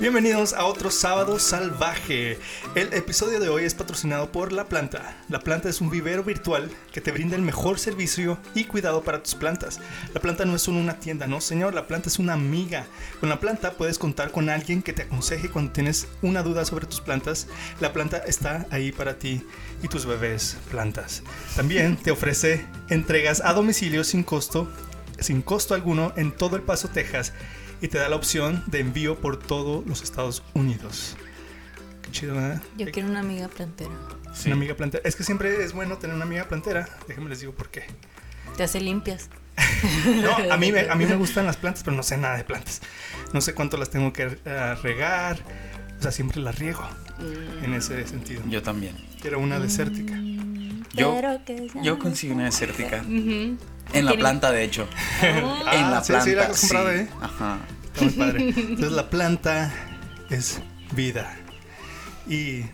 Bienvenidos a otro sábado salvaje. El episodio de hoy es patrocinado por La Planta. La Planta es un vivero virtual que te brinda el mejor servicio y cuidado para tus plantas. La Planta no es solo una tienda, no señor, La Planta es una amiga. Con La Planta puedes contar con alguien que te aconseje cuando tienes una duda sobre tus plantas. La Planta está ahí para ti y tus bebés plantas. También te ofrece entregas a domicilio sin costo, sin costo alguno en todo El Paso, Texas y te da la opción de envío por todos los Estados Unidos. Qué chido, ¿verdad? Yo quiero una amiga plantera. Una amiga plantera. Es que siempre es bueno tener una amiga plantera. Déjenme les digo por qué. Te hace limpias. No, a mí, me, a mí me gustan las plantas, pero no sé nada de plantas. No sé cuánto las tengo que eh, regar. O sea, siempre las riego. En ese sentido. Yo también. Quiero una desértica. Yo, Pero que sea- yo conseguí una desértica. Ujú. En la planta, de hecho. Ah, en la sí, planta. sí, la has comprado, ¿eh? Ajá. Está muy padre. Entonces la planta es vida. Y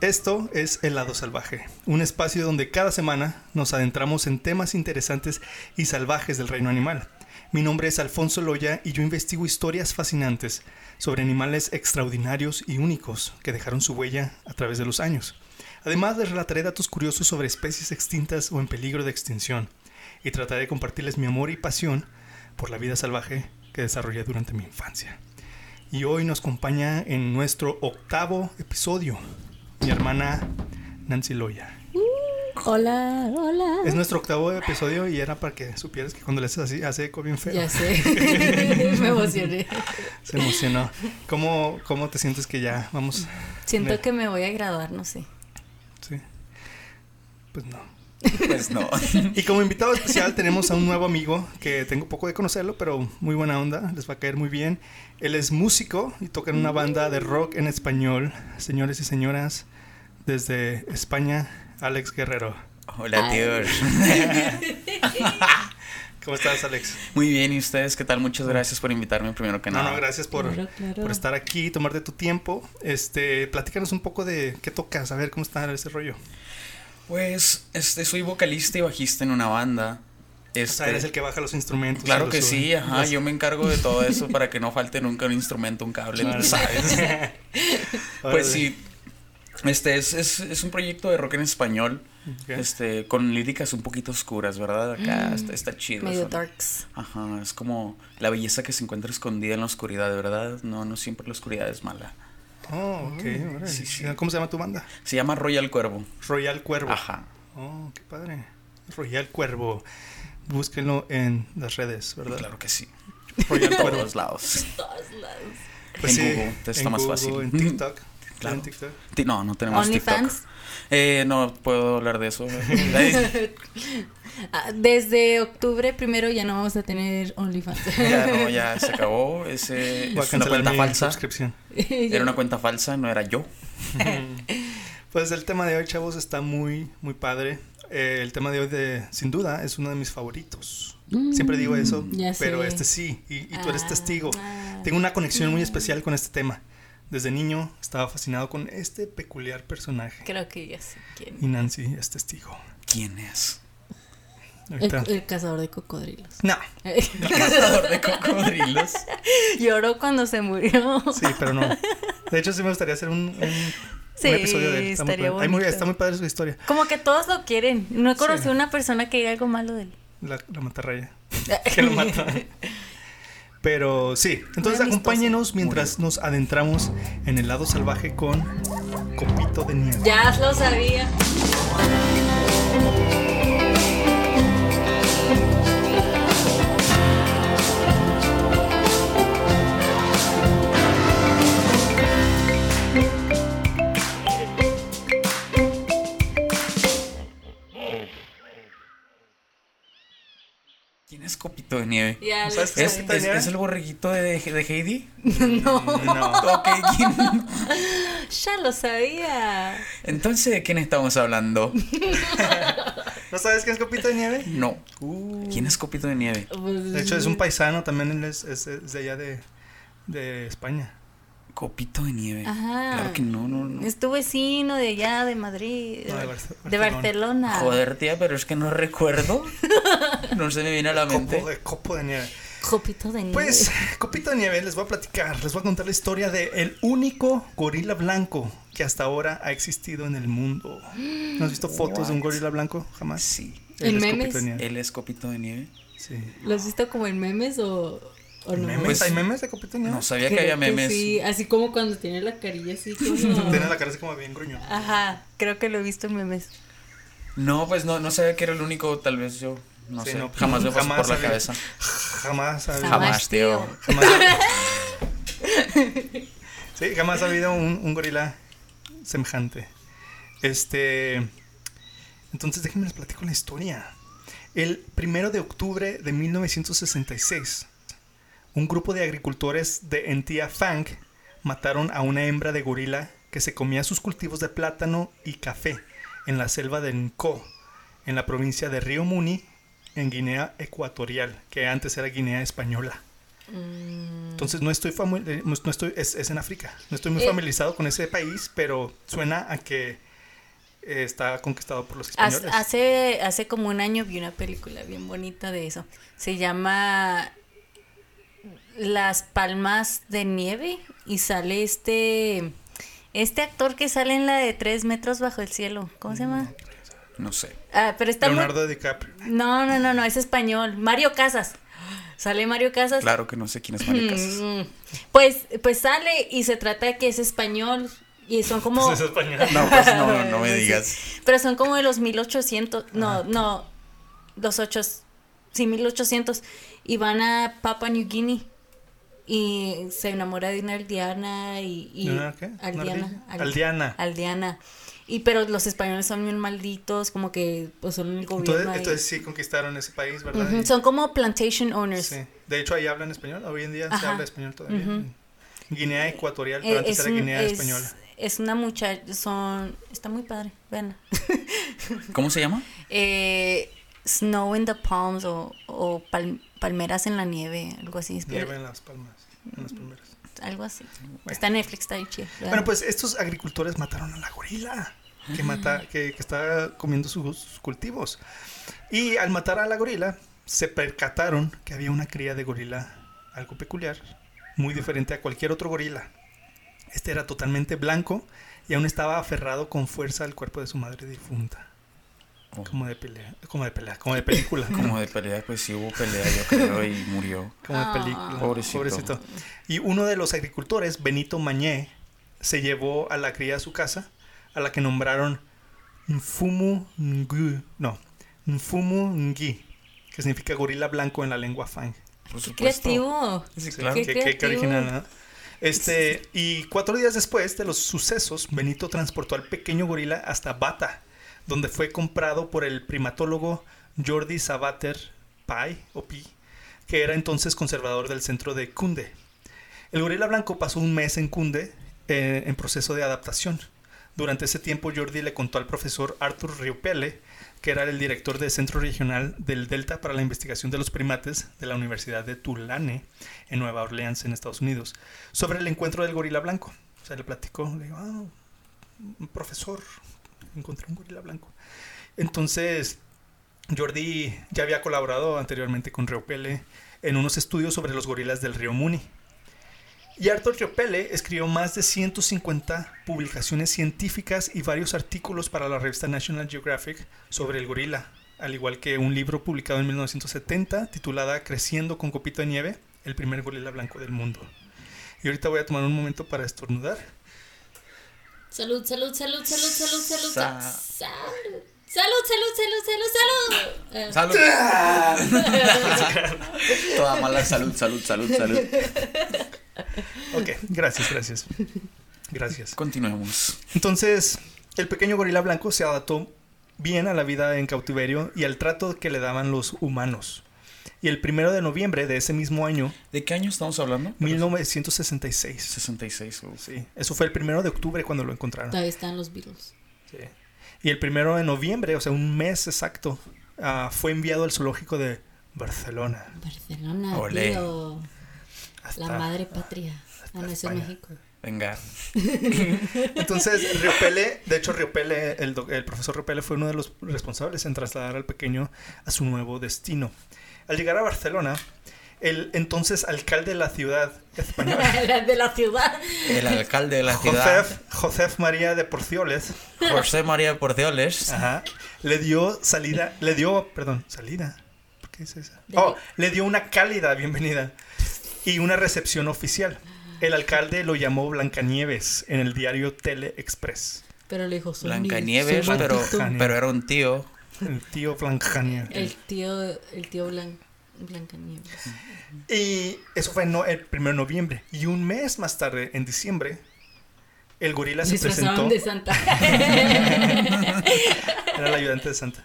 esto es El lado salvaje, un espacio donde cada semana nos adentramos en temas interesantes y salvajes del reino animal. Mi nombre es Alfonso Loya y yo investigo historias fascinantes sobre animales extraordinarios y únicos que dejaron su huella a través de los años. Además les relataré datos curiosos sobre especies extintas o en peligro de extinción y trataré de compartirles mi amor y pasión por la vida salvaje que desarrollé durante mi infancia. Y hoy nos acompaña en nuestro octavo episodio mi hermana Nancy Loya. Hola, hola. Es nuestro octavo episodio y era para que supieras que cuando le haces así hace eco bien feo. Ya sé. Me emocioné. Se emocionó. ¿Cómo, ¿Cómo te sientes que ya vamos? Siento que me voy a graduar, no sé. Sí. Pues no. Pues no. Y como invitado especial tenemos a un nuevo amigo que tengo poco de conocerlo, pero muy buena onda, les va a caer muy bien. Él es músico y toca en una banda de rock en español. Señores y señoras, desde España, Alex Guerrero. Hola, tíos. ¿Cómo estás, Alex? Muy bien, ¿y ustedes qué tal? Muchas gracias por invitarme primero que No, nada. no, gracias por, Claro, claro. por estar aquí, tomarte tu tiempo. Este, platícanos un poco de qué tocas, a ver cómo está ese rollo. Pues, este, soy vocalista y bajista en una banda. O Este, sea, eres el que baja los instrumentos. Claro los que sí, ajá, Los- yo me encargo de todo eso para que no falte nunca un instrumento, un cable, Claro. sabes. Pues sí, este es, es, es un proyecto de rock en español, este, con líricas un poquito oscuras, ¿verdad? Acá está, está chido. Medio eso. darks. Ajá, es como la belleza que se encuentra escondida en la oscuridad, ¿verdad? No, no siempre la oscuridad es mala. Oh, ok. órale. sí, sí. ¿Cómo se llama tu banda? Se llama Royal Cuervo. Royal Cuervo. Ajá. Oh, qué padre. Royal Cuervo. Búsquenlo en las redes, ¿verdad? Claro que sí. Royal En Cuervo. todos lados. Pues En sí, Google, está en más Google, fácil. En TikTok. Claro. En TikTok. No, no tenemos TikTok. Eh, no puedo hablar de eso. Ah, Desde octubre primero ya no vamos a tener OnlyFans. ya no, ya se acabó. Ese Voy a es una cancelar cuenta falsa. Era una cuenta falsa, no era yo. Pues el tema de hoy, chavos, está muy, muy padre. Eh, el tema de hoy, de, sin duda, es uno de mis favoritos. Siempre digo eso, Mm, pero este sí, y, y tú eres Ah, testigo. ah. Tengo una conexión muy especial con este tema. Desde niño estaba fascinado con este peculiar personaje. Creo que ya sé quién. Y Nancy es testigo. ¿Quién es? El, el cazador de cocodrilos. No, Cazador de cocodrilos. Lloró cuando se murió. sí, pero no. De hecho, sí me gustaría hacer un, un, Sí, un episodio de él. Está muy estaría está muy padre su historia. Como que todos lo quieren. No he Sí. conocido una persona que diga algo malo de él. La, la matarraya. que lo mata. Pero sí, entonces acompáñenos mientras nos adentramos en el lado salvaje con Copito de Nieve. Ya lo sabía. Es Copito de Nieve? Ya ¿Sabes qué ¿Es, es sabía. Copito de es- Nieve? es el borreguito de, de Heidi? No, No. Ok, ¿quién? ya lo sabía. Entonces, ¿de quién estamos hablando? ¿No sabes quién es Copito de Nieve? No. Uh. ¿Quién es Copito de Nieve? De hecho, es un paisano, también es- es de allá de, de España. Copito de Nieve. Ajá. Claro que no, no, no. Es tu vecino de allá, de Madrid. No, de Barce- de Barcelona. Barcelona. Joder, tía, pero es que no recuerdo. No se me viene a la mente. Copo de, copo de nieve. Copito de nieve. Pues, copito de nieve, les voy a platicar, les voy a contar la historia de el único gorila blanco que hasta ahora ha existido en el mundo. ¿No has visto fotos de un gorila blanco? Jamás. Sí. ¿En memes? copito de nieve. Él es copito de nieve. Sí. ¿Lo has visto como en memes o, o no? ¿Memes? Pues- ¿Hay memes de copito de nieve? No sabía que Creo había memes. sí, así como cuando tiene la carilla así como... Tiene la cara así como bien gruñón. Ajá, creo que lo he visto en memes. No, pues no, no sabía que era el único, tal vez yo. No Sí, sé. no, jamás me pasó jamás por la cabeza. Jamás ha habido. Jamás, Jamás, tío. tío. Jamás, sí, jamás ha habido un, un gorila semejante. Este. Entonces déjenme les platico la historia. El primero de octubre de 1966, un grupo de agricultores de Entia Fang mataron a una hembra de gorila que se comía sus cultivos de plátano y café en la selva de Nko, en la provincia de Río Muni, en Guinea Ecuatorial, que antes era Guinea Española. Entonces no estoy eh, no estoy es, es en África. No estoy muy Eh. familiarizado con ese país, pero suena a que eh, está conquistado por los españoles. hace, hace como un año vi una película bien bonita de eso. Se llama Las Palmas de Nieve y sale este este actor que sale en la de tres metros bajo el cielo. ¿Cómo se llama? No sé. Ah, pero está muy- Leonardo DiCaprio. No, no, no, no, es español. Mario Casas. Sale Mario Casas. Claro que no sé quién es Mario Casas. Mm, Pues, pues sale y se trata de que es español y son como... Pues es español. No, pues no, no, no me Sí. digas. Pero son como de los 1800, no, no, los ocho, sí, 1800. Y van a Papua New Guinea y se enamora de una aldeana y... y ¿Una qué? ¿Una Aldeana. al- Aldeana. Aldeana. Y pero los españoles son bien malditos, como que pues son el gobierno Entonces, ahí. entonces sí conquistaron ese país, ¿verdad? Ujú, Y- Son como plantation owners. sí. De hecho, ahí hablan español. Hoy en día se Ajá. habla español todavía. Ujú. Guinea Ecuatorial, Eh, pero antes es, era un- Guinea es- Española. es una muchacha, son, está muy padre, veanla. ¿Cómo se llama? Eh, Snow in the Palms o, o pal- Palmeras en la nieve, algo así. Nieve en las palmas. En las palmeras. Algo así. Está en Netflix, está ahí chido. Bueno, pues estos agricultores mataron a la gorila que, mata, que, que está comiendo sus, sus cultivos. Y al matar a la gorila, se percataron que había una cría de gorila algo peculiar, muy diferente a cualquier otro gorila. Este era totalmente blanco y aún estaba aferrado con fuerza al cuerpo de su madre difunta. Oh. Como de pelea, como de pelea, como de película. Como de pelea, pues sí hubo pelea, yo creo, y murió. Como de Ah. película. Pobrecito. Y uno de los agricultores, Benito Mañé, se llevó a la cría a su casa, a la que nombraron Nfumu Ngu, no, Nfumu Ngi, que significa gorila blanco en la lengua fang. Por Qué creativo. Sí, claro. qué, Qué qué- qué creativo. original, ¿no? Este, y cuatro días después de los sucesos, Benito transportó al pequeño gorila hasta Bata, donde fue comprado por el primatólogo Jordi Sabater Pai, Pi, que era entonces conservador del centro de Kunde. El gorila blanco pasó un mes en Kunde eh, en proceso de adaptación. Durante ese tiempo Jordi le contó al profesor Arthur Riopelle, que era el director del Centro Regional del Delta para la Investigación de los Primates de la Universidad de Tulane, en Nueva Orleans, en Estados Unidos, sobre el encuentro del gorila blanco. O sea, le platicó, le digo, ah, profesor, encontré un gorila blanco. Entonces, Jordi ya había colaborado anteriormente con Riopelle en unos estudios sobre los gorilas del río Muni. Y Arthur Riopelle escribió más de 150 publicaciones científicas y varios artículos para la revista National Geographic sobre el gorila, al igual que un libro publicado en 1970 titulada Creciendo con copito de nieve, el primer gorila blanco del mundo. Y ahorita voy a tomar un momento para estornudar. Salud, salud, salud, salud, salud, salud, Sa- salud. Salud, salud, salud, salud, salud. Eh, ¡Salud! Toda mala salud, salud, salud, salud. Ok, gracias, gracias. Gracias. Continuemos. Entonces, el pequeño gorila blanco se adaptó bien a la vida en cautiverio y al trato que le daban los humanos. Y el primero de noviembre de ese mismo año, ¿De qué año estamos hablando? 1966. 66. uf. Sí, eso fue el primero de octubre cuando lo encontraron. Todavía están los Beatles. Sí. Y el primero de noviembre, o sea, un mes exacto, ah, fue enviado al zoológico de Barcelona. Barcelona, Olé. tío. Hasta- La madre patria. Ah, no, eso. México. Venga. Entonces, Riopelle, de hecho, Riopelle, el, doc- el profesor Riopelle fue uno de los responsables en trasladar al pequeño a su nuevo destino. Al llegar a Barcelona, El entonces alcalde de la ciudad española, La de la ciudad. El alcalde de la ciudad, Josef, Josef María de Porcioles, José María Porcioles. ajá, le dio salida, le dio, perdón, salida. ¿Por qué es esa? De- Oh, le dio una cálida bienvenida y una recepción oficial. El alcalde lo llamó Blancanieves en el diario Tele Express. Pero le dijo, Blancanieves, pero, pero era un tío. El tío Blancanieves. El tío, el tío Blan, Blancanieves. Y eso fue no, el 1 de noviembre. Y un mes más tarde, en diciembre, el gorila se presentó. De Santa. Era el ayudante de Santa.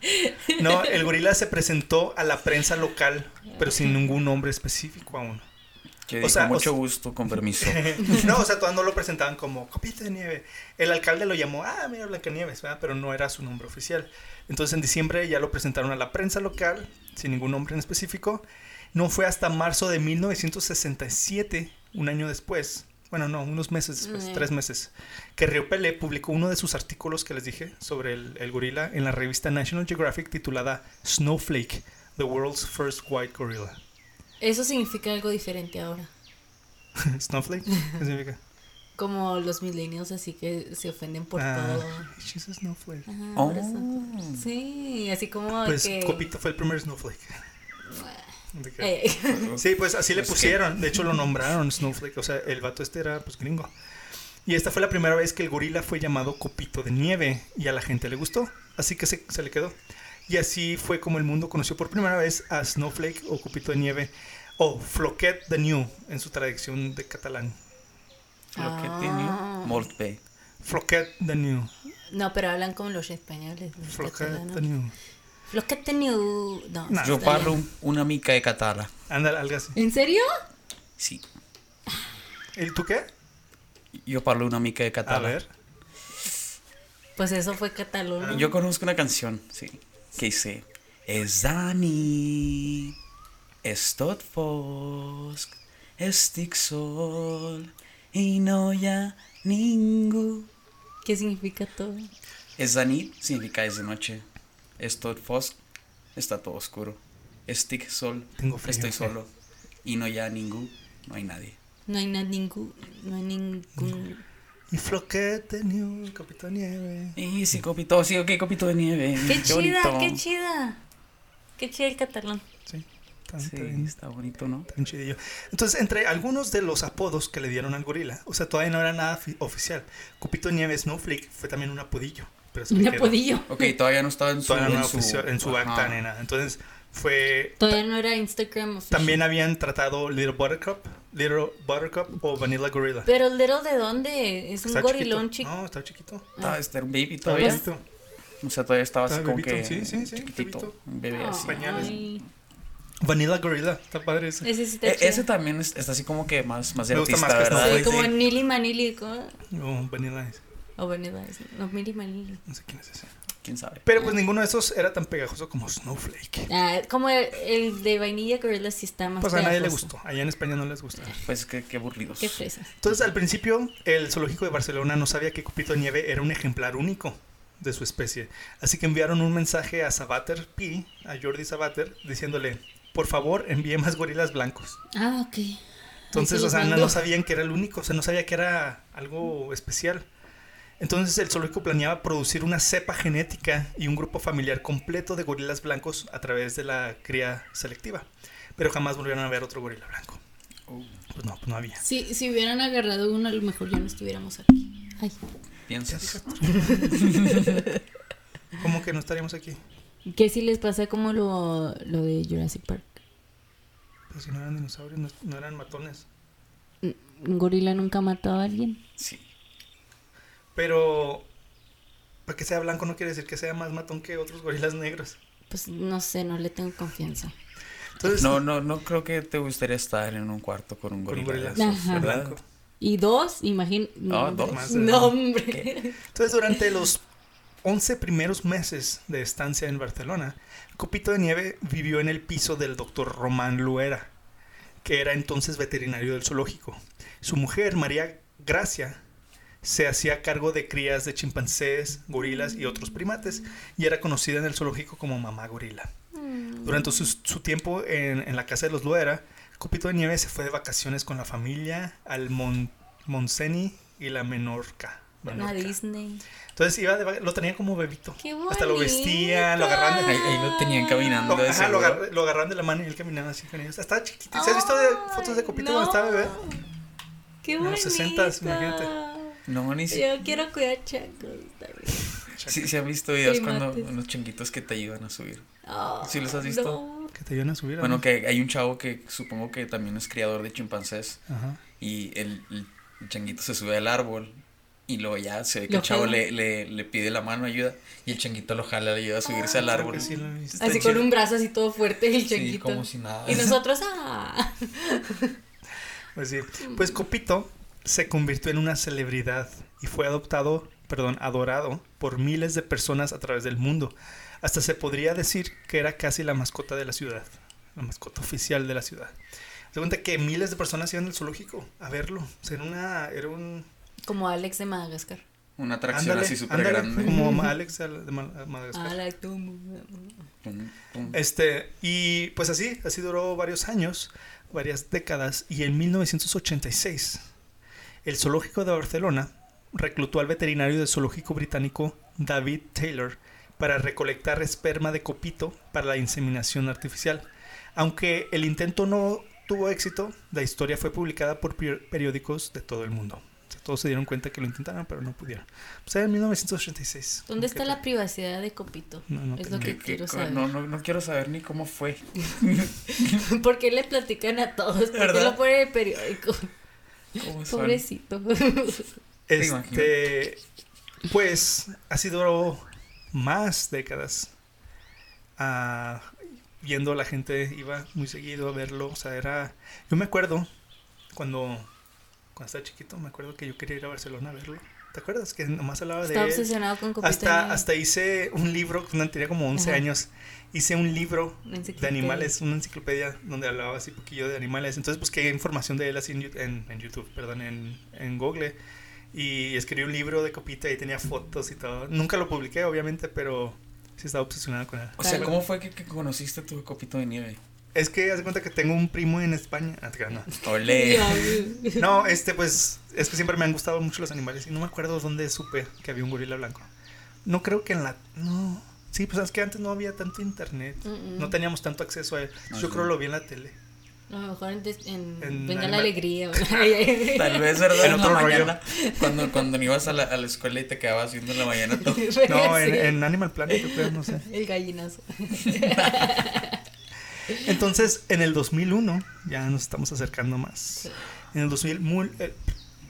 No, el gorila se presentó a la prensa local, pero sin ningún nombre específico aún. Que O dijo, o mucho sea- gusto, con permiso. No, o sea, todavía no lo presentaban como copita de nieve. El alcalde lo llamó, ah, mira, Blancanieves, ¿verdad? Pero no era su nombre oficial. Entonces en diciembre ya lo presentaron a la prensa local, sin ningún nombre en específico. No fue hasta marzo de 1967, un año después, bueno, no, unos meses después, Mm. tres meses, que Río Pelé publicó uno de sus artículos que les dije sobre el, el gorila en la revista National Geographic titulada Snowflake, The World's First White Gorilla. Eso significa algo diferente ahora. ¿Snowflake? ¿Qué significa? Como los millennials así que se ofenden por Ah, todo. she's a snowflake. Ajá, Oh. eso. Sí, así como Pues que... Copito fue el primer snowflake. Eh, Sí, pues así le pusieron. De hecho, lo nombraron Snowflake. O sea, el vato este era pues gringo. Y esta fue la primera vez que el gorila fue llamado Copito de Nieve. Y a la gente le gustó. Así que se, se le quedó. Y así fue como el mundo conoció por primera vez a Snowflake o Copito de Nieve. O Floquet de New en su traducción de catalán. Lo que Ah. tiene molt bé. Floquet de New. no, pero hablan como los españoles. los Floquet catalanos. de New. Floquet de New. No, No. Yo parlo una mica de català. Ándale, algo así. ¿En serio? Sí. ¿Y tú qué? Yo parlo una mica de A català. ver. Pues eso fue catalán. Yo conozco una canción, sí, que dice És de nit, és tot fosc, estic sol i no ha ningú. ¿Qué significa todo? És de nit significa es de noche. És tot fosc, está todo oscuro. Tengo frío. estoy solo. Y no ha ningú, no hay nadie. No hay na- ningún. No hay ningún. Y Floquet de New, Copito de Nieve. Y sí, copito, sí, ok, copito de nieve. ¡Qué chida! bonito. ¡Qué chida! ¡Qué chida el catalán! Sí, está, Sí, está bien, está bonito, ¿no? está bien chidillo. Entonces, entre algunos de los apodos que le dieron al gorila, o sea, todavía no era nada fi- oficial. Cupito de Nieve Snowflake fue también un apodillo. Pero Un apodillo. Ok, todavía no estaba en su... Todavía no era en su, oficial en su acta ni nada. Entonces, fue. Todavía no era Instagram oficial. También habían tratado Little Buttercup, Little Buttercup o Vanilla Gorilla. Pero Little de dónde? Es un Está gorilón chiquito. chico. No, está chiquito. Estaba, este era un baby Está todavía. bebito. O sea, todavía estaba así Estaba como bebito, que... sí, sí, sí, Chiquitito. bebito. Un bebé así. pañales. Ay, Vanilla Gorilla, está padre ese. ese sí está E- ese también es- está así como que más, más de Me gusta artista, más que ¿verdad? Sí, como. Nili Manili. ¿cómo? No, Vanilla es- O Vanilla. es- No, Nili Manili. No sé quién es ese. ¿Quién sabe? Pero pues ninguno de esos era tan pegajoso como Snowflake. Ah, como el, el de vainilla gorilla sí está más Pues a nadie le gustó. Allá en España no les gusta. Pues qué, qué aburridos. Qué fresas. Entonces, al principio, el zoológico de Barcelona no sabía que Cupito de Nieve era un ejemplar único de su especie. Así que enviaron un mensaje a Sabater P, a Jordi Sabater, diciéndole, por favor, envíe más gorilas blancos. Ah, ok. Entonces, o sea, no, no sabían que era el único, o sea, no sabía que era algo especial. Entonces, el zoológico planeaba producir una cepa genética y un grupo familiar completo de gorilas blancos a través de la cría selectiva. Pero jamás volvieron a ver otro gorila blanco. Oh, Pues no, pues no había. Si, si hubieran agarrado uno, a lo mejor ya no estuviéramos aquí. Ay. ¿Piensas? ¿Cómo que no estaríamos aquí? ¿Qué si les pasa como lo, lo de Jurassic Park? Pues si no eran dinosaurios, no, no eran matones. ¿Un gorila nunca mató a alguien? Sí. Pero para que sea blanco no quiere decir que sea más matón que otros gorilas negros. Pues no sé, no le tengo confianza. Entonces, No, no, no creo que te gustaría estar en un cuarto con un con un gorila. gorila blanco. Y dos, imagín... Ah, hombre. dos. Más de- No, hombre. Entonces, durante los 11 primeros meses de estancia en Barcelona, Copito de Nieve vivió en el piso del doctor Román Luera, que era entonces veterinario del zoológico. Su mujer, María Gracia, se hacía cargo de crías de chimpancés, gorilas y otros primates, y era conocida en el zoológico como mamá gorila. Durante su, su tiempo en, en la casa de los Luera, Copito de Nieve se fue de vacaciones con la familia al Mon Monseni y la Menorca. A Menorca. Disney. Entonces iba de lo tenía como bebito. ¡Qué Hasta lo vestían, lo agarraban de Ahí, ahí lo tenían caminando. Lo, ajá, lo, agarr- lo agarraron de la mano y él caminaba así con ellos. Estaba chiquito. ¿Se has visto de fotos de Copito cuando estaba bebé? ¡Qué En bonito! los 60s, imagínate. No, ni si... Yo quiero cuidar chacos también. sí, se han visto videos cuando unos changuitos que te ayudan a subir. Oh, ¿Sí los has visto? no. Que te ayudan a subir. Bueno, ¿no? que hay un chavo que supongo que también es criador de chimpancés Ajá. y el, el changuito se sube al árbol y luego ya se ve que Lo el chavo le, le, le pide la mano ayuda y el changuito lo jala, le ayuda a subirse al Creo árbol. sí Así chido. con un brazo así todo fuerte el Sí, changuito. como si nada. Y nosotros, ah. Pues sí. Pues Copito se convirtió en una celebridad y fue adoptado, perdón, adorado por miles de personas a través del mundo. Hasta se podría decir que era casi la mascota de la ciudad, la mascota oficial de la ciudad. Se cuenta que miles de personas iban al zoológico a verlo. O sea, era una, era un Como Alex de Madagascar. Una atracción ándale, así súper grande. como Alex de Ma- Madagascar. Ah. Pum, pum. Este, y pues así, así duró varios años, varias décadas, y en 1986, el zoológico de Barcelona reclutó al veterinario del zoológico británico David Taylor para recolectar esperma de copito para la inseminación artificial. Aunque el intento no tuvo éxito, la historia fue publicada por peri- periódicos de todo el mundo. O sea, todos se dieron cuenta que lo intentaron, pero no pudieron. Pues era en 1986. ¿Dónde ¿Qué está la privacidad de Copito? No, no es lo que ¿Qué- qué- quiero saber. no, no, no quiero saber ni cómo fue. ¿Por qué le platican a todos? ¿Por qué lo ponen en el periódico? ¿Cómo son? Pobrecito. Este, pues así duró más décadas. Viendo a la gente, iba muy seguido a verlo. O sea, era. Yo me acuerdo cuando, cuando estaba chiquito, me acuerdo que yo quería ir a Barcelona a verlo. ¿Te acuerdas? Que nomás hablaba de Está él. obsesionado con Copito. Hasta, hice un libro, cuando tenía como 11 Ajá. años, hice un libro de animales, una enciclopedia donde hablaba así poquillo de animales. Entonces busqué información de él así en, Yu- en, en YouTube, perdón, en, en Google. Y escribí un libro de Copita y tenía fotos y todo. Nunca lo publiqué, obviamente, pero sí estaba obsesionado con él. O sea. ¿cómo fue que, que conociste a tu copito de nieve? Es que haz de cuenta que tengo un primo en España. Ah, no. Ole. Ya, No, este, pues, es que siempre me han gustado mucho los animales y no me acuerdo dónde supe que había un gorila blanco. No creo que en la... No. Sí, pues es que antes no había tanto internet. Mm, mm. No teníamos tanto acceso a él. No, Yo sí. creo lo vi en la tele. A lo mejor en, des- en En Venga la Alegría. Tal vez, ¿verdad? En otro rollo. mañana. Cuando, cuando ibas a la, a la escuela y te quedabas viendo en la mañana todo. No, en, Animal Planet, creo, no sé. El gallinazo. Entonces, en el 2001, ya nos estamos acercando más. En el 2000, mul- eh,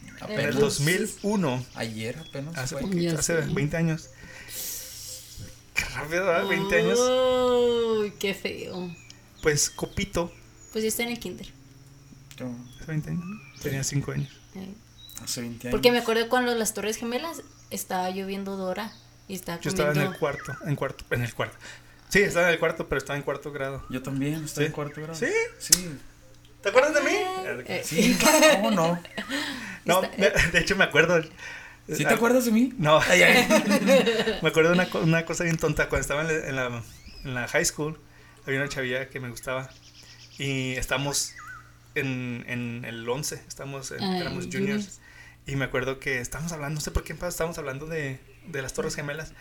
en el Apenas. 2001, Ayer apenas. hace poquito, hace sé. 20 años. Qué rápido, ¿verdad? 20 años. Uy, qué feo. Pues Copito, Pues yo estoy en el kinder. Yo, hace 20 años, tenía 5 años. Hace 20 años. Porque me acuerdo cuando las Torres Gemelas estaba lloviendo Dora y estaba Yo estaba en comiendo- el cuarto, en cuarto, en el cuarto. Sí, estaba en el cuarto, pero estaba en cuarto grado. Yo también, estoy ¿Sí? en cuarto grado. ¿Sí? Sí. ¿Te acuerdas de mí? Eh, Sí, ¿cómo no? No, me- de hecho me acuerdo. ¿Sí te acuerdas de mí? No. Ay, ay. Me acuerdo de una, co- una cosa bien tonta. Cuando estaba en la, en la, en la high school, había una chavilla que me gustaba. Y estamos en, en el 11, estamos en- Ah, éramos juniors. juniors. Y me acuerdo que estábamos hablando, no sé por qué estábamos hablando de, de las Torres Gemelas.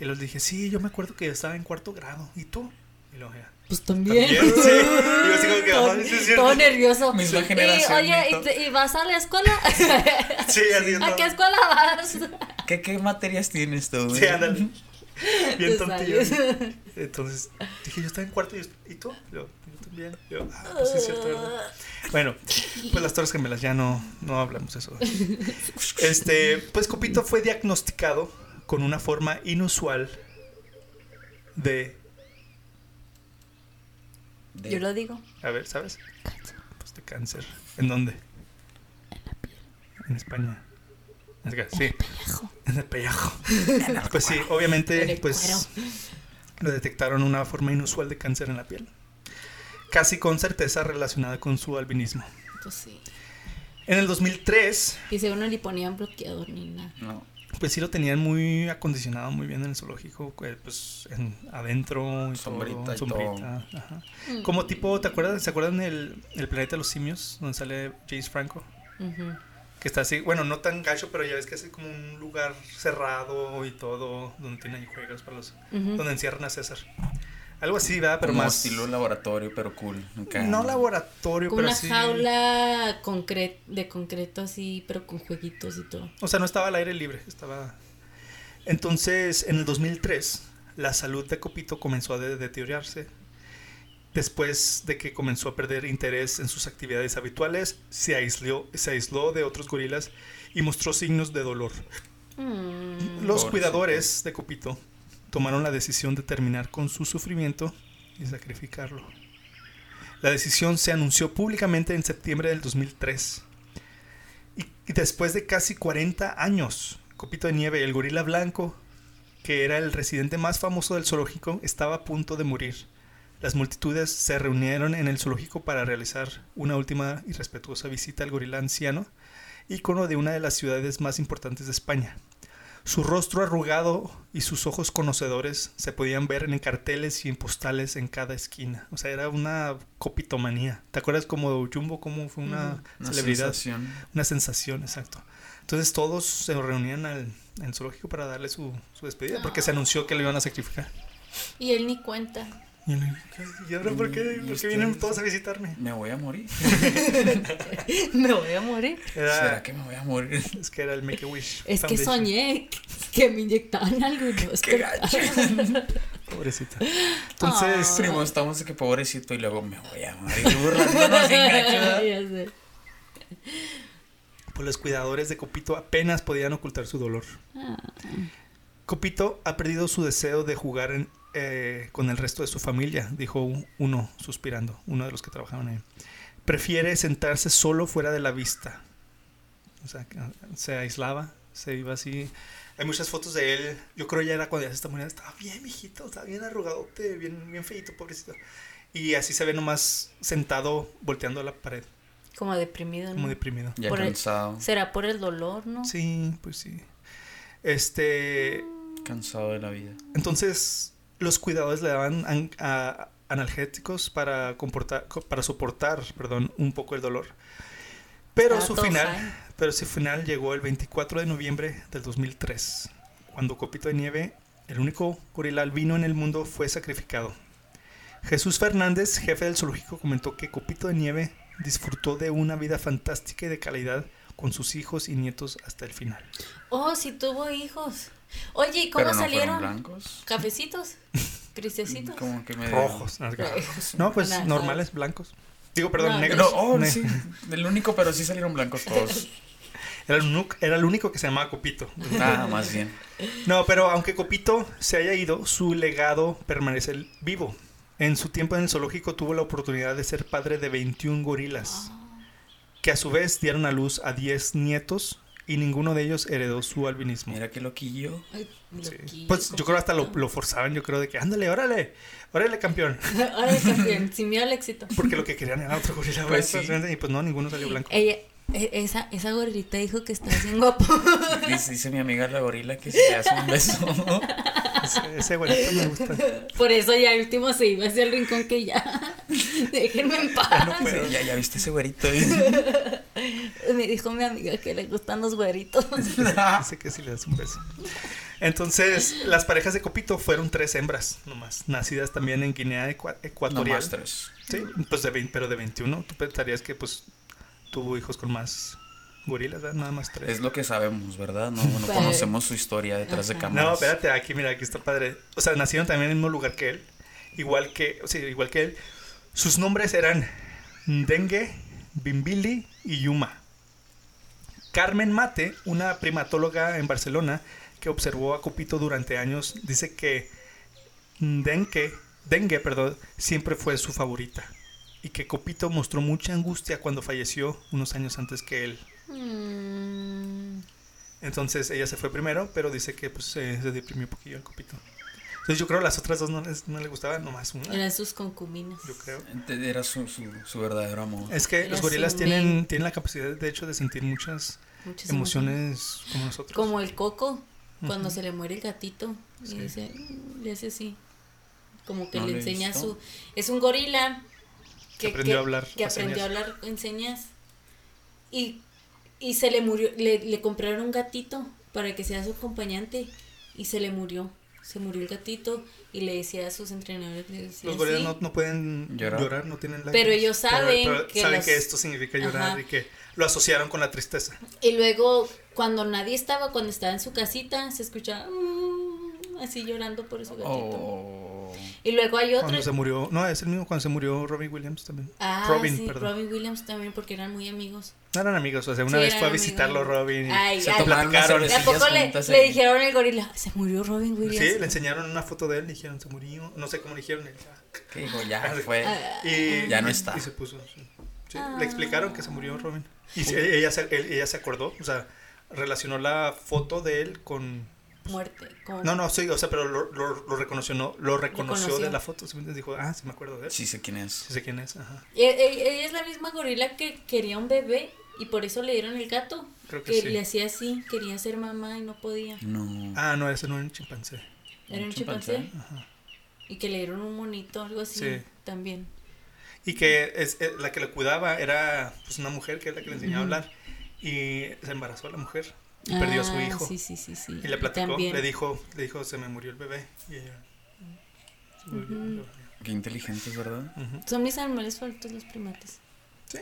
Y les dije, sí, yo me acuerdo que yo estaba en cuarto grado. ¿Y tú? Y luego, ya. Pues también. También, sí. Y yo así como que, todo, "Ay, sí es cierto". todo nervioso. Misma Y, generación, oye. ¿y, te- y vas a la escuela? Sí, así ¿A qué escuela vas? ¿Qué, ¿Qué materias tienes tú? Sí, ándale. Bien tontillo. Entonces dije, yo estaba en cuarto y, ¿y tú? Yo, yo también. Yo, ah, pues sí es cierto, ¿verdad? Bueno, pues las Torres Gemelas, ya no, no hablamos de eso. Este, pues Copito fue diagnosticado con una forma inusual de. De- Yo lo digo. A ver, ¿sabes? Pues de cáncer. ¿En dónde? En España. Es que, Sí, en el pellejo. Pues sí, En obviamente, el pues lo detectaron una forma inusual de cáncer en la piel. Casi con certeza relacionada con su albinismo. Pues sí. En el 2003, Y según no le ponían bloqueador ni nada. No. Pues sí lo tenían muy acondicionado muy bien en el zoológico, eh, pues en, adentro y Sombrita todo, y sombrita, ajá. Como tipo, ¿te acuerdas? ¿Se acuerdan del el planeta de los simios donde sale James Franco? Que está así, bueno, no tan gacho, pero ya ves que es como un lugar cerrado y todo, donde tienen juegos para los donde encierran a César. Algo así, ¿verdad? Pero Como más estilo laboratorio, pero cool. Acá. no laboratorio, Como pero una sí. jaula concre- de concreto así, pero con jueguitos y todo. O sea, no estaba al aire libre, estaba... Entonces, en el 2003, la salud de Copito comenzó a de- deteriorarse. Después de que comenzó a perder interés en sus actividades habituales, se aisló, se aisló de otros gorilas y mostró signos de dolor. Mm. Los cuidadores de Copito tomaron la decisión de terminar con su sufrimiento y sacrificarlo. La decisión se anunció públicamente en septiembre del 2003. Y, después de casi 40 años, Copito de Nieve, el gorila blanco, que era el residente más famoso del zoológico, estaba a punto de morir. Las multitudes se reunieron en el zoológico para realizar una última y respetuosa visita al gorila anciano, ícono de una de las ciudades más importantes de España. Su rostro arrugado y sus ojos conocedores se podían ver en carteles y en postales en cada esquina. O sea, era una copitomanía. ¿Te acuerdas como Jumbo, cómo fue una Una celebridad? sensación. Una sensación, exacto. Entonces todos se reunían al, en el zoológico para darle su, su despedida, porque se anunció que lo iban a sacrificar. Y él ni cuenta. Y él, ¿y ahora por qué, por qué ustedes- vienen todos a visitarme? Me voy a morir. Me voy a morir. Era- ¿Será que me voy a morir? Es que era el Make a Wish. Es que soñé que me inyectaban algo y no Qué. Pobrecita. Entonces, Ah. Primo, estamos de que pobrecito y luego me voy a morir burlándonos gacho. Pues los cuidadores de Copito apenas podían ocultar su dolor. Ah. Copito ha perdido su deseo de jugar en- eh, con el resto de su familia, dijo uno suspirando, uno de los que trabajaban ahí. Prefiere sentarse solo fuera de la vista. O sea, ah, se aislaba, se iba así. Hay muchas fotos de él. Yo creo ya era cuando ya se está muriendo. Estaba bien, mijito, estaba bien arrugadote, bien, bien feito, pobrecito. Y así se ve nomás sentado, volteando a la pared, Como deprimido, ¿no? como deprimido. Ya Por el- cansado. Será por el dolor, ¿no? Sí, pues sí. Este. Cansado de la vida. Entonces, los cuidadores le daban an- a- analgésicos para, comportar, co- para soportar perdón, un poco el dolor. Pero su, final, pero su final llegó el 24 de noviembre del 2003, cuando Copito de Nieve, el único gorila albino en el mundo, fue sacrificado. Jesús Fernández, jefe del zoológico, comentó que Copito de Nieve disfrutó de una vida fantástica y de calidad con sus hijos y nietos hasta el final. Oh, sí tuvo hijos. Oye, ¿y cómo no salieron? blancos. ¿Cafecitos? ¿Cristecitos? Como que me Rojos. No, pues Nada. normales, blancos. Digo, perdón, No, negros. No, oh, Ne- sí. El único, pero sí salieron blancos todos. Era el, único, era el único que se llamaba Copito. Ah, más bien. No, pero aunque Copito se haya ido, su legado permanece vivo. En su tiempo en el zoológico tuvo la oportunidad de ser padre de 21 gorilas, que a su vez dieron a luz a 10 nietos y ninguno de ellos heredó su albinismo. Mira qué loquillo. Ay, Sí. loquillo, Pues yo creo hasta lo, forzaban, yo creo de que ándale, órale, órale campeón. Ahora campeón, sin miedo al éxito. Porque lo que querían era otro gorila Pues blanco, sí. y pues no, ninguno salió blanco. Ella, e- esa, esa gorrita dijo que está bien guapo. Dice, dice mi amiga la gorila que se le hace un beso. Ese, ese güerito me gusta. Por eso ya el último se iba hacia el rincón que ya. Déjenme en paz. Dice, ya, ya viste ese güerito. Me dijo mi amiga que le gustan los güeritos. Dice que sí le das un beso. Entonces, las parejas de Copito fueron tres hembras, nomás, nacidas también en Guinea Ecua- No Ecuatorial. más tres. Sí, pues de 20, pero de 21. Tú pensarías que pues tuvo hijos con más gorilas, ¿verdad? Nada más tres. Es lo que sabemos, ¿verdad? No, no Pero- conocemos su historia detrás de cámaras. No, espérate, aquí mira, aquí está padre. O sea, nacieron también en el mismo lugar que él, igual que, o sea, igual que él. Sus nombres eran Dengue, Bimbili y Yuma. Carmen Mate, una primatóloga en Barcelona que observó a Copito durante años, dice que Dengue, Dengue perdón, siempre fue su favorita y que Copito mostró mucha angustia cuando falleció unos años antes que él. Mm, Entonces ella se fue primero, pero dice que pues se, se deprimió un poquillo el copito. Entonces yo creo las otras dos no les, no le gustaba, nomás una, eran sus concubinas. yo creo. Era su, su, su verdadero amor. Es que Era los gorilas tienen, tienen la capacidad de hecho de sentir muchas muchas emociones como nosotros. Como el coco, cuando se le muere el gatito. Y dice, mm, le hace así. Como que No le enseña visto. su. Es un gorila. Que aprendió a hablar Que aprendió a hablar en señas. Y, y se le murió. Le, le compraron un gatito para que sea su acompañante. Y se le murió. Se murió el gatito. Y le decía a sus entrenadores. le decía, Los gorilas "Sí". no, no pueden Llorar. llorar. no tienen lágrimas. Pero ellos saben pero que saben las- que esto significa llorar Ajá. y que lo asociaron con la tristeza. Y luego, cuando nadie estaba, cuando estaba en su casita, se escuchaba "Mm", así llorando por su gatito. Oh. Y luego hay otro. Cuando se murió, no, es el mismo cuando se murió Robin Williams también. Ah, Robin, sí, perdón. Robin Williams también, porque eran muy amigos. No eran amigos, o sea, una Sí, vez fue a amigos. visitarlo Robin. y Ay, Se ay, platicaron. ¿Y a poco le, le dijeron al gorila? Se murió Robin Williams. Sí, le enseñaron una foto de él, le dijeron, se murió. No sé cómo le dijeron. él ya. Que dijo, ya fue. Ah. Y, Ya no está. Y se puso. sí. Sí, Le explicaron que se murió Robin. Y se- ella, se, él- ella se acordó, o sea, relacionó la foto de él con. Muerte. No, no, sí, o sea, pero lo, lo, lo reconoció, no, lo reconoció Reconoció. de la foto. simplemente dijo, ah, sí me acuerdo de él. Sí, Sí sé quién es. sé quién es, ajá. E- e- Ella es la misma gorila que quería un bebé y por eso le dieron el gato. Creo que que sí. le hacía así, quería ser mamá y no podía. No. Ah, no, ese no era un chimpancé. Era un ¿Un chimpancé. chimpancé? Y que le dieron un monito, algo así Sí. también. Y que es, eh, la que lo cuidaba era pues una mujer que es la que le enseñó a Ujú. hablar. Y se embarazó la mujer y perdió a su Ah, hijo. Sí, sí, sí, sí. Y le platicó, También. le dijo, le dijo, se me murió el bebé. Y ella. se murió. Qué inteligentes, ¿verdad? Ujú. Son mis animales favoritos los primates. Sí.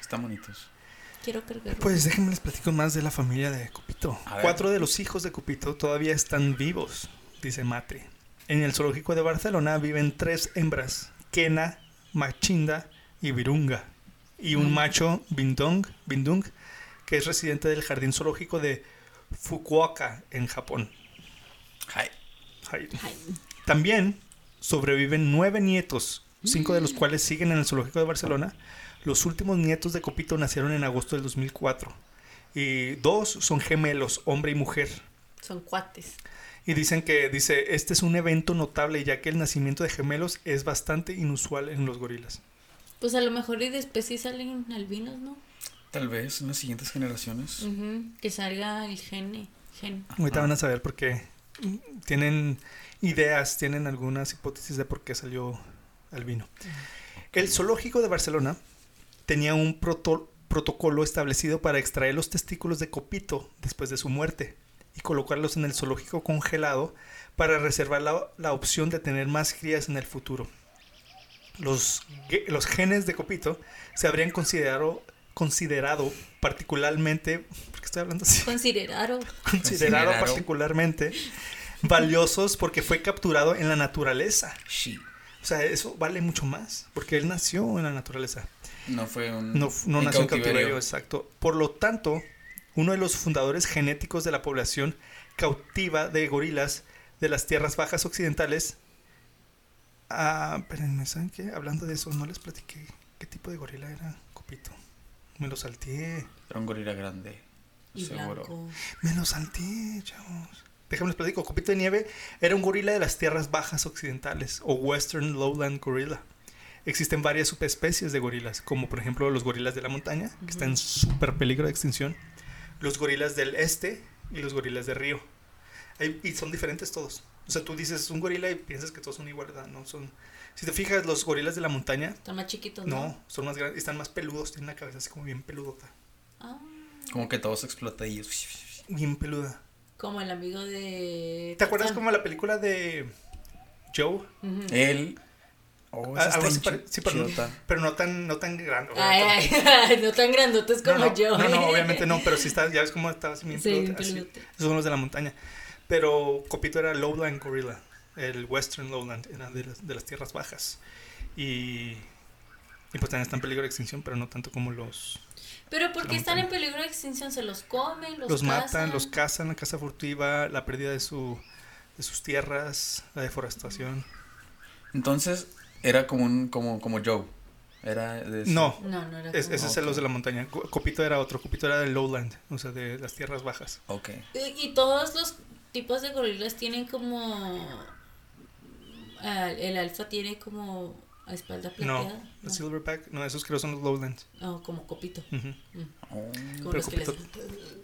Están bonitos. Quiero cargar. Pues déjenme les platico más de la familia de Cupito. A. Cuatro de los hijos de Cupito todavía están vivos, dice Mate. En el zoológico de Barcelona viven tres hembras, Kena, Machinda y Virunga. Y un Mm. macho, Bindung, Bindung, que es residente del jardín zoológico de Fukuoka, en Japón. Hi. También sobreviven nueve nietos, cinco de los cuales siguen en el zoológico de Barcelona. Los últimos nietos de Copito nacieron en agosto del 2004 y dos son gemelos, hombre y mujer. son cuates. Y dicen que, dice, este es un evento notable ya que el nacimiento de gemelos es bastante inusual en los gorilas. Pues a lo mejor y después sí salen albinos, ¿no? Tal vez en las siguientes generaciones. Que salga el gene. gen. Ahorita van a saber por qué tienen ideas, tienen algunas hipótesis de por qué salió albino. El zoológico de Barcelona tenía un proto- protocolo establecido para extraer los testículos de Copito después de su muerte y colocarlos en el zoológico congelado para reservar la, la opción de tener más crías en el futuro. Los, los genes de Copito se habrían considerado, considerado particularmente... ¿Por qué estoy hablando así? Considerado Considerado. particularmente valiosos porque fue capturado en la naturaleza. Sí. O sea, eso vale mucho más, porque él nació en la naturaleza. No fue un. No, no nació en cautiverio, exacto. Por lo tanto, uno de los fundadores genéticos de la población cautiva de gorilas de las tierras bajas occidentales. Ah, espérenme, ¿saben qué? Hablando de eso, no les platiqué qué tipo de gorila era Copito. Me lo salteé. Era un gorila grande. Y seguro. blanco. Me lo salté, chavos. Déjame les platico. Copito de Nieve era un gorila de las tierras bajas occidentales o Western Lowland Gorilla. Existen varias subespecies de gorilas, como por ejemplo los gorilas de la montaña, que están en súper peligro de extinción, los gorilas del este y los gorilas de río. Hay- y son diferentes todos. O sea, tú dices un gorila y piensas que todos son iguales, no son. Si te fijas, los gorilas de la montaña, Están más chiquitos, ¿no? no, son más grandes, están más peludos, tienen una cabeza así como bien peludota. Ah, Como que todos explotadillos. Bien peluda. como el amigo de. ¿Te acuerdas como la película de Joe? Él. Oh, algo así sí, pero, pero no tan, no tan grande. Ay, ay, no tan grandotes No, como no, yo. no, no, ¿eh? obviamente no, pero sí está, ya ves cómo estaba así bien Sí, peludo, así. Esos son los de la montaña. Pero Copito era Lowland Gorilla, el Western Lowland, era de las, de las tierras bajas. Y, y pues también está en peligro de extinción, pero no tanto como los... Pero ¿por qué La están en peligro de extinción? ¿Se los comen? ¿Los, Los, matan, cazan? los cazan, la caza furtiva, la pérdida de, su, de sus tierras, la deforestación. Entonces, era como un. como, como Joe. Era de ese- No, No, no era es- como- ese es el los de la montaña. Co- Copito era otro, Copito era del Lowland, o sea, de las tierras bajas. Ok. Y, y todos los tipos de gorilas tienen como... ah, el alfa tiene como a espalda No, plateada. los silverback, no, esos creo son los lowlands. No, como copito. Oh. Como Pero los que les- copito-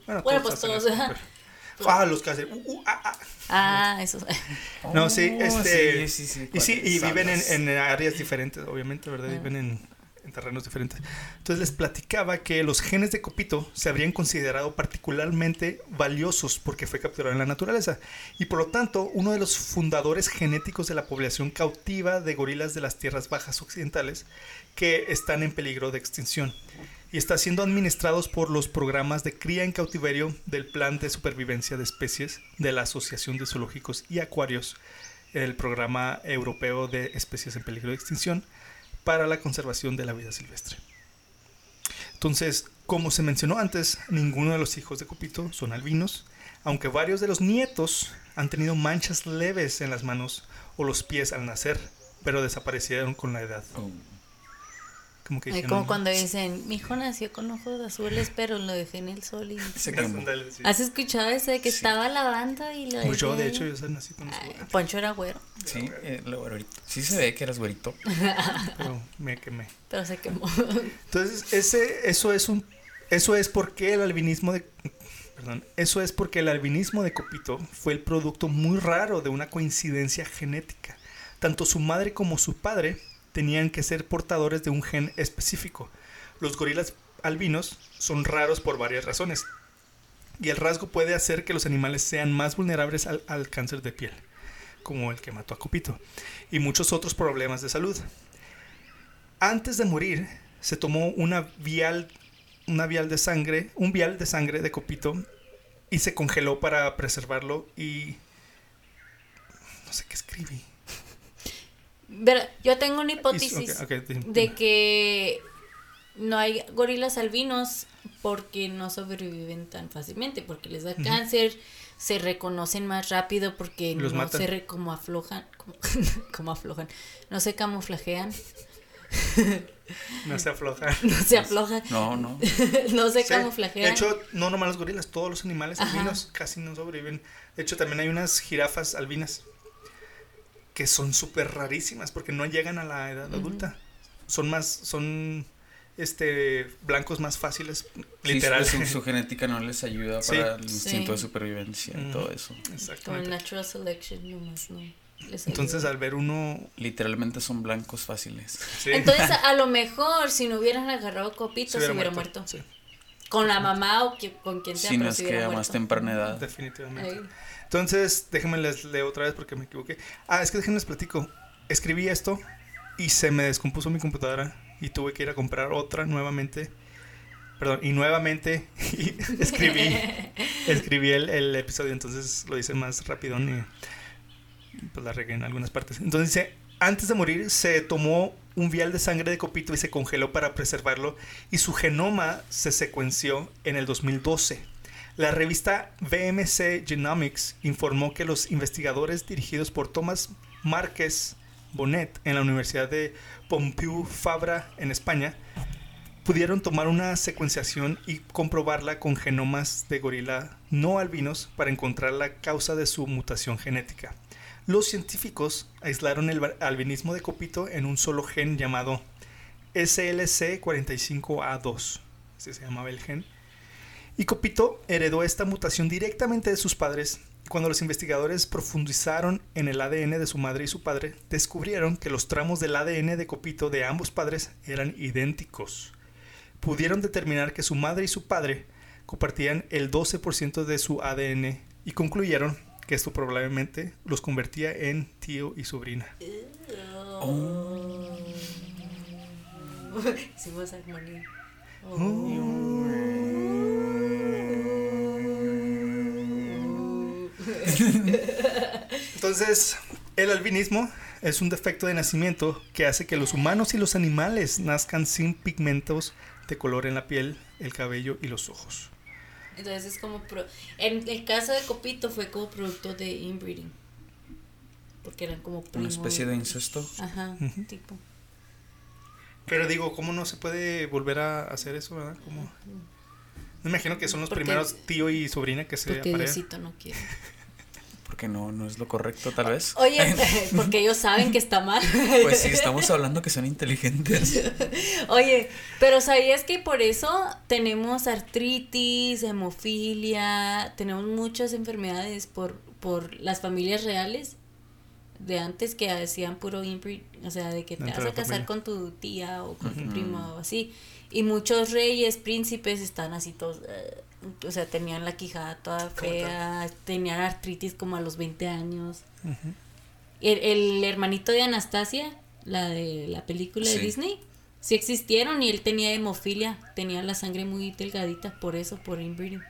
Bueno, Bueno, todos pues todos, eso, ajá. pero- Ah, los que hacen. uh, uh, ah, ah. Ah, eso. No, sí, Oh, este- sí, sí, sí, Y sí, y ¿cuáles viven en, en áreas diferentes, obviamente, ¿verdad? Ah. Viven en, en terrenos diferentes. Entonces les platicaba que los genes de copito se habrían considerado particularmente valiosos porque fue capturado en la naturaleza. Y por lo tanto, uno de los fundadores genéticos de la población cautiva de gorilas de las tierras bajas occidentales que están en peligro de extinción. Y está siendo administrados por los programas de cría en cautiverio del Plan de Supervivencia de Especies de la Asociación de Zoológicos y Acuarios el Programa Europeo de Especies en Peligro de Extinción para la conservación de la vida silvestre. Entonces, como se mencionó antes, ninguno de los hijos de Copito son albinos, aunque varios de los nietos han tenido manchas leves en las manos o los pies al nacer, pero desaparecieron con la edad. Oh. Como que Ay, dijeron, como cuando dicen, mi hijo nació con ojos azules, pero lo dejé en el sol y... Se quemó. ¿Has escuchado eso de que Sí. estaba lavando y lo Pues yo, de hecho, yo nací con eso, Ay, Poncho era güero, Sí, eh, lo güerito. Sí se ve que eras güerito. pero me quemé. pero se quemó. Entonces, ese, eso es un, eso es porque el albinismo de, perdón, eso es porque el albinismo de Copito fue el producto muy raro de una coincidencia genética. Tanto su madre como su padre tenían que ser portadores de un gen específico. Los gorilas albinos son raros por varias razones. Y el rasgo puede hacer que los animales sean más vulnerables al, cáncer de piel, como el que mató a Copito, y muchos otros problemas de salud. Antes de morir, se tomó una vial, una vial de sangre, un vial de sangre de Copito y se congeló para preservarlo y no sé qué escribí. Pero yo tengo una hipótesis de que no hay gorilas albinos porque no sobreviven tan fácilmente, porque les da cáncer, se reconocen más rápido porque Los no matan. se re- como aflojan, como, como aflojan, no se camuflajean, no se afloja. no se aflojan, No, no. no se Sí, camuflajean. De hecho, no nomás los gorilas, todos los animales Ajá. albinos casi no sobreviven. De hecho, también hay unas jirafas albinas que son súper rarísimas porque no llegan a la edad adulta. Son más, son este blancos más fáciles, Sí, literal. su, su genética no les ayuda Sí. para el instinto de supervivencia y todo eso. Exactamente. natural selection nomás no les Entonces, ayuda. al ver uno, Literalmente son blancos fáciles. sí, Entonces, a lo mejor, si no hubieran agarrado copito, se hubiera, muerto. Sí, Con la mamá o que- con quien sea, Si no es que a más muerto. temprana edad. definitivamente. Ey. Entonces, déjenme les leo otra vez porque me equivoqué. Ah, es que déjenme les platico. Escribí esto y se me descompuso mi computadora y tuve que ir a comprar otra nuevamente. Perdón, y nuevamente y escribí, escribí el, el episodio, entonces lo hice más rápido y pues la regué en algunas partes. Entonces dice, antes de morir se tomó un vial de sangre de copito y se congeló para preservarlo y su genoma se secuenció en el 2012. La revista BMC Genomics informó que los investigadores dirigidos por Tomás Márquez Bonet en la Universidad de Pompeu Fabra en España pudieron tomar una secuenciación y comprobarla con genomas de gorila no albinos para encontrar la causa de su mutación genética. Los científicos aislaron el albinismo de Copito en un solo gen llamado SLC45A2, así se llamaba el gen, y Copito heredó esta mutación directamente de sus padres. Cuando los investigadores profundizaron en el ADN de su madre y su padre, descubrieron que los tramos del ADN de Copito de ambos padres eran idénticos. Pudieron determinar que su madre y su padre compartían el 12% de su ADN y concluyeron que esto probablemente los convertía en tío y sobrina. Hicimos armonía. Entonces, el albinismo es un defecto de nacimiento que hace que los humanos y los animales nazcan sin pigmentos de color en la piel, el cabello y los ojos. Entonces es como... Pro... En el caso de Copito fue como producto de inbreeding. Porque eran como Una especie de incesto. Ajá, tipo. Pero digo, ¿cómo no se puede volver a hacer eso, verdad? ¿Cómo? Me imagino que son los Porque- primeros tío y sobrina que se. Diosito no quiere. porque no, no es lo correcto, tal vez. Oye, porque ellos saben que está mal. Pues sí, estamos hablando que son inteligentes. Oye, pero ¿sabías que por eso tenemos artritis, hemofilia, tenemos muchas enfermedades por, por las familias reales? De antes que hacían puro inbreed, o sea, de que te Dentro vas a casar familia. con tu tía o con tu prima o así. Y muchos reyes, príncipes están así todos, eh, o sea, tenían la quijada toda fea, tenían artritis como a los 20 años. El, el hermanito de Anastasia, la de la película de. Disney, sí existieron y él tenía hemofilia, tenía la sangre muy delgadita por eso, por inbreeding.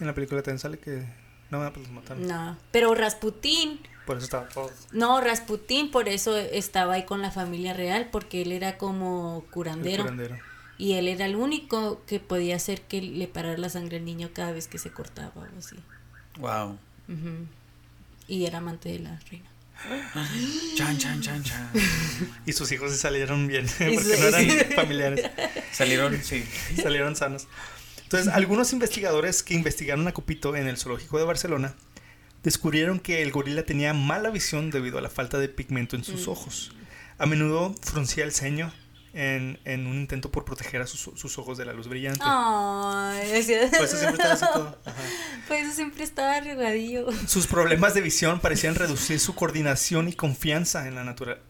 En la película también sale que. No, pues los mataron. No, pero Rasputín, Por eso estaba todo. no, Rasputín por eso estaba ahí con la familia real, porque él era como el curandero. Y él era el único que podía hacer que le parara la sangre al niño cada vez que se cortaba o así. Wow. Y era amante de la reina. Chan, chan, chan, chan. Y sus hijos se salieron bien, porque no eran familiares, Salieron, sí. salieron sanos. Entonces, algunos investigadores que investigaron a Copito en el zoológico de Barcelona descubrieron que el gorila tenía mala visión debido a la falta de pigmento en sus ojos. A menudo fruncía el ceño en, en un intento por proteger a sus, sus ojos de la luz brillante. Ay, decía- Por eso siempre estaba así todo. Ajá. Por eso siempre estaba arrugadillo. Sus problemas de visión parecían reducir su coordinación y confianza en la naturaleza.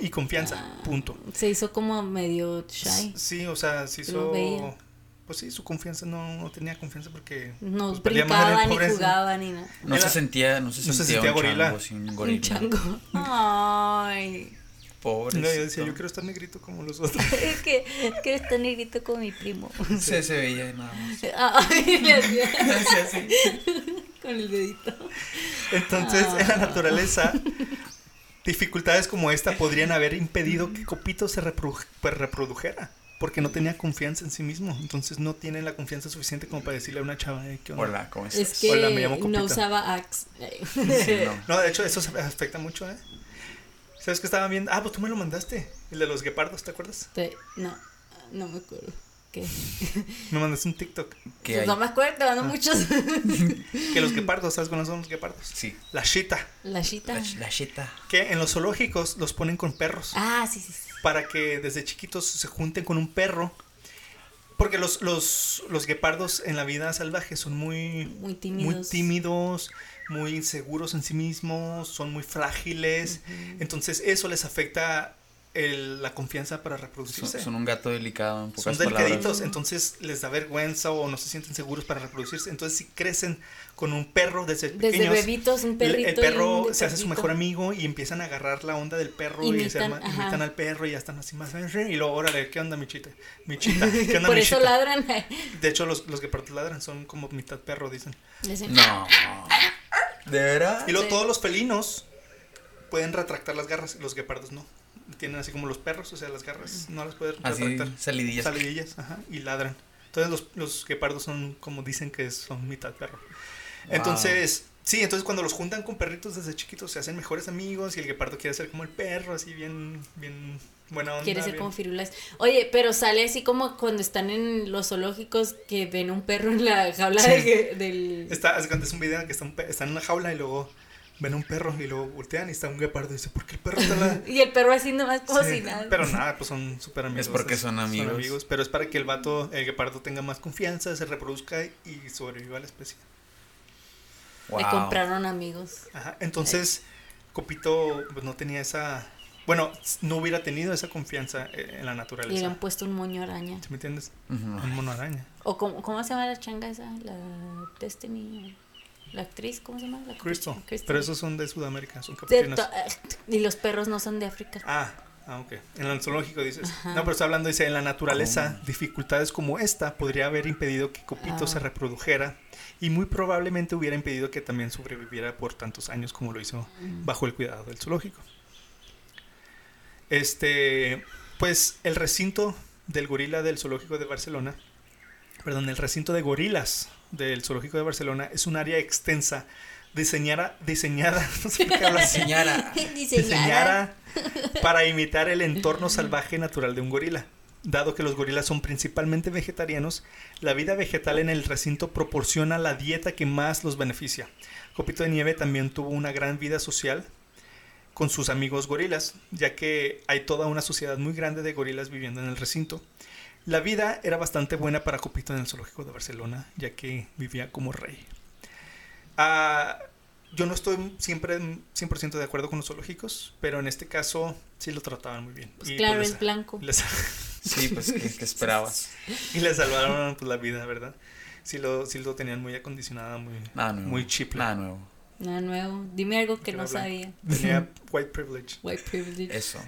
Y confianza, punto. Se hizo como medio shy. Sí, o sea, se Lo hizo. veía. Pues sí, su confianza no, no tenía confianza porque. No pues, brincaban ni jugaban ni nada. No Era- se sentía, no se no se sentía, sentía un gorila. chango sin Un gorila. chango. Ay. Pobre. No, yo decía, yo quiero estar negrito como los otros. Es que quiero estar negrito con mi primo. Se, se veía nada más. Ay, le hacía Así, con el dedito. Entonces, en la Ah. naturaleza, dificultades como esta podrían haber impedido que Copito se reprodu- pues, reprodujera. Porque no tenía confianza en sí mismo. Entonces, no tiene la confianza suficiente como para decirle a una chava, "Eh, ¿qué onda?". Hola, ¿cómo estás? Es que Hola, me llamo Copito. no usaba Axe. Sí, no. No, de hecho, eso se afecta mucho, ¿eh? ¿Sabes qué estaba viendo? Ah, pues tú me lo mandaste. El de los guepardos, ¿te acuerdas? Te- No, no me acuerdo. ¿Qué? Me mandaste un TikTok. ¿Qué Pues hay? no me acuerdo, te mando muchos. Que los guepardos, ¿sabes cuáles son los guepardos? Sí. La chita. La chita. La, la cheta. Que en los zoológicos los ponen con perros. Ah, sí, sí, sí. Para que desde chiquitos se junten con un perro. Porque los, los, los guepardos en la vida salvaje son muy, Muy tímidos. muy tímidos, muy inseguros en sí mismos, son muy frágiles. Entonces eso les afecta el- la confianza para Son, reproducirse. son un gato delicado, en Son pocas delicaditos, palabras. entonces les da vergüenza o no se sienten seguros para reproducirse. Entonces si crecen con un perro desde Desde pequeños, bebitos, un el- perrito. el y perro un se hace su mejor amigo y empiezan a agarrar la onda del perro y se Imitan, arma- imitan al perro y ya están así más y luego órale, ¿qué onda Michita? Michita, ¿qué onda Por eso ladran. De hecho los, los guepardos ladran, son como mitad perro dicen. Dicen, No. ¿De veras? Y luego Sí. todos los felinos pueden retractar las garras, los guepardos no. Tienen así como los perros, o sea, las garras no las pueden Así, retractar. salidillas. Salidillas, ajá, y ladran. Entonces los, los guepardos son como dicen que son mitad perro. Entonces, sí, entonces cuando los juntan con perritos desde chiquitos se hacen mejores amigos y el guepardo quiere ser como el perro, así bien, bien buena onda. Quiere ser bien- como Firulais. Oye, pero sale así como cuando están en los zoológicos que ven un perro en la jaula Sí. de- del... Está, haz de cuenta, es un video en que está un pe- están en una jaula y luego ven un perro y luego voltean y está un guepardo y dice, ¿por qué el perro está la...? Y el perro así nomás como Sí, si nada. Pero nada, pues son súper amigos. Es porque son amigos. Pero es para que el vato, el guepardo tenga más confianza, se reproduzca y sobreviva a la especie. Wow. Le compraron amigos. Ajá, entonces Copito pues, no tenía esa... Bueno, no hubiera tenido esa confianza eh, en la Y le naturaleza. han puesto un moño araña. ¿Sí me entiendes? Ujú. Un mono araña. O como, ¿cómo se llama la changa esa? La Destiny. La actriz, ¿cómo se llama? La Crystal. Crystal. Pero esos son de Sudamérica, son capuchinos. to- Y los perros no son de África. Ah, ah, ok. En el zoológico dices. Ajá. No, pero está hablando, dice, en la naturaleza, ¿Cómo? dificultades como esta podría haber impedido que Copito Ah. se reprodujera y muy probablemente hubiera impedido que también sobreviviera por tantos años como lo hizo Mm. bajo el cuidado del zoológico. Este, pues el recinto del gorila del zoológico de Barcelona, perdón, el recinto de gorilas del zoológico de Barcelona es un área extensa diseñada, diseñada, no sé por qué Señora. Diseñada. diseñada para imitar el entorno salvaje natural de un gorila. Dado que los gorilas son principalmente vegetarianos, la vida vegetal en el recinto proporciona la dieta que más los beneficia. Copito de Nieve también tuvo una gran vida social con sus amigos gorilas, ya que hay toda una sociedad muy grande de gorilas viviendo en el recinto. La vida era bastante buena para Copito en el zoológico de Barcelona, ya que vivía como rey. Ah, yo no estoy siempre 100% de acuerdo con los zoológicos, pero en este caso sí lo trataban muy bien. Pues Y, claro, pues, es les- blanco. les- Sí, pues, ¿qué, qué esperabas? y le salvaron pues, la vida, ¿verdad? Sí lo, sí lo tenían muy acondicionado, muy, Nada nuevo. muy. Nada nuevo. Nada nuevo. Dime algo que no blanco. sabía. Tenía white privilege. White privilege. Eso.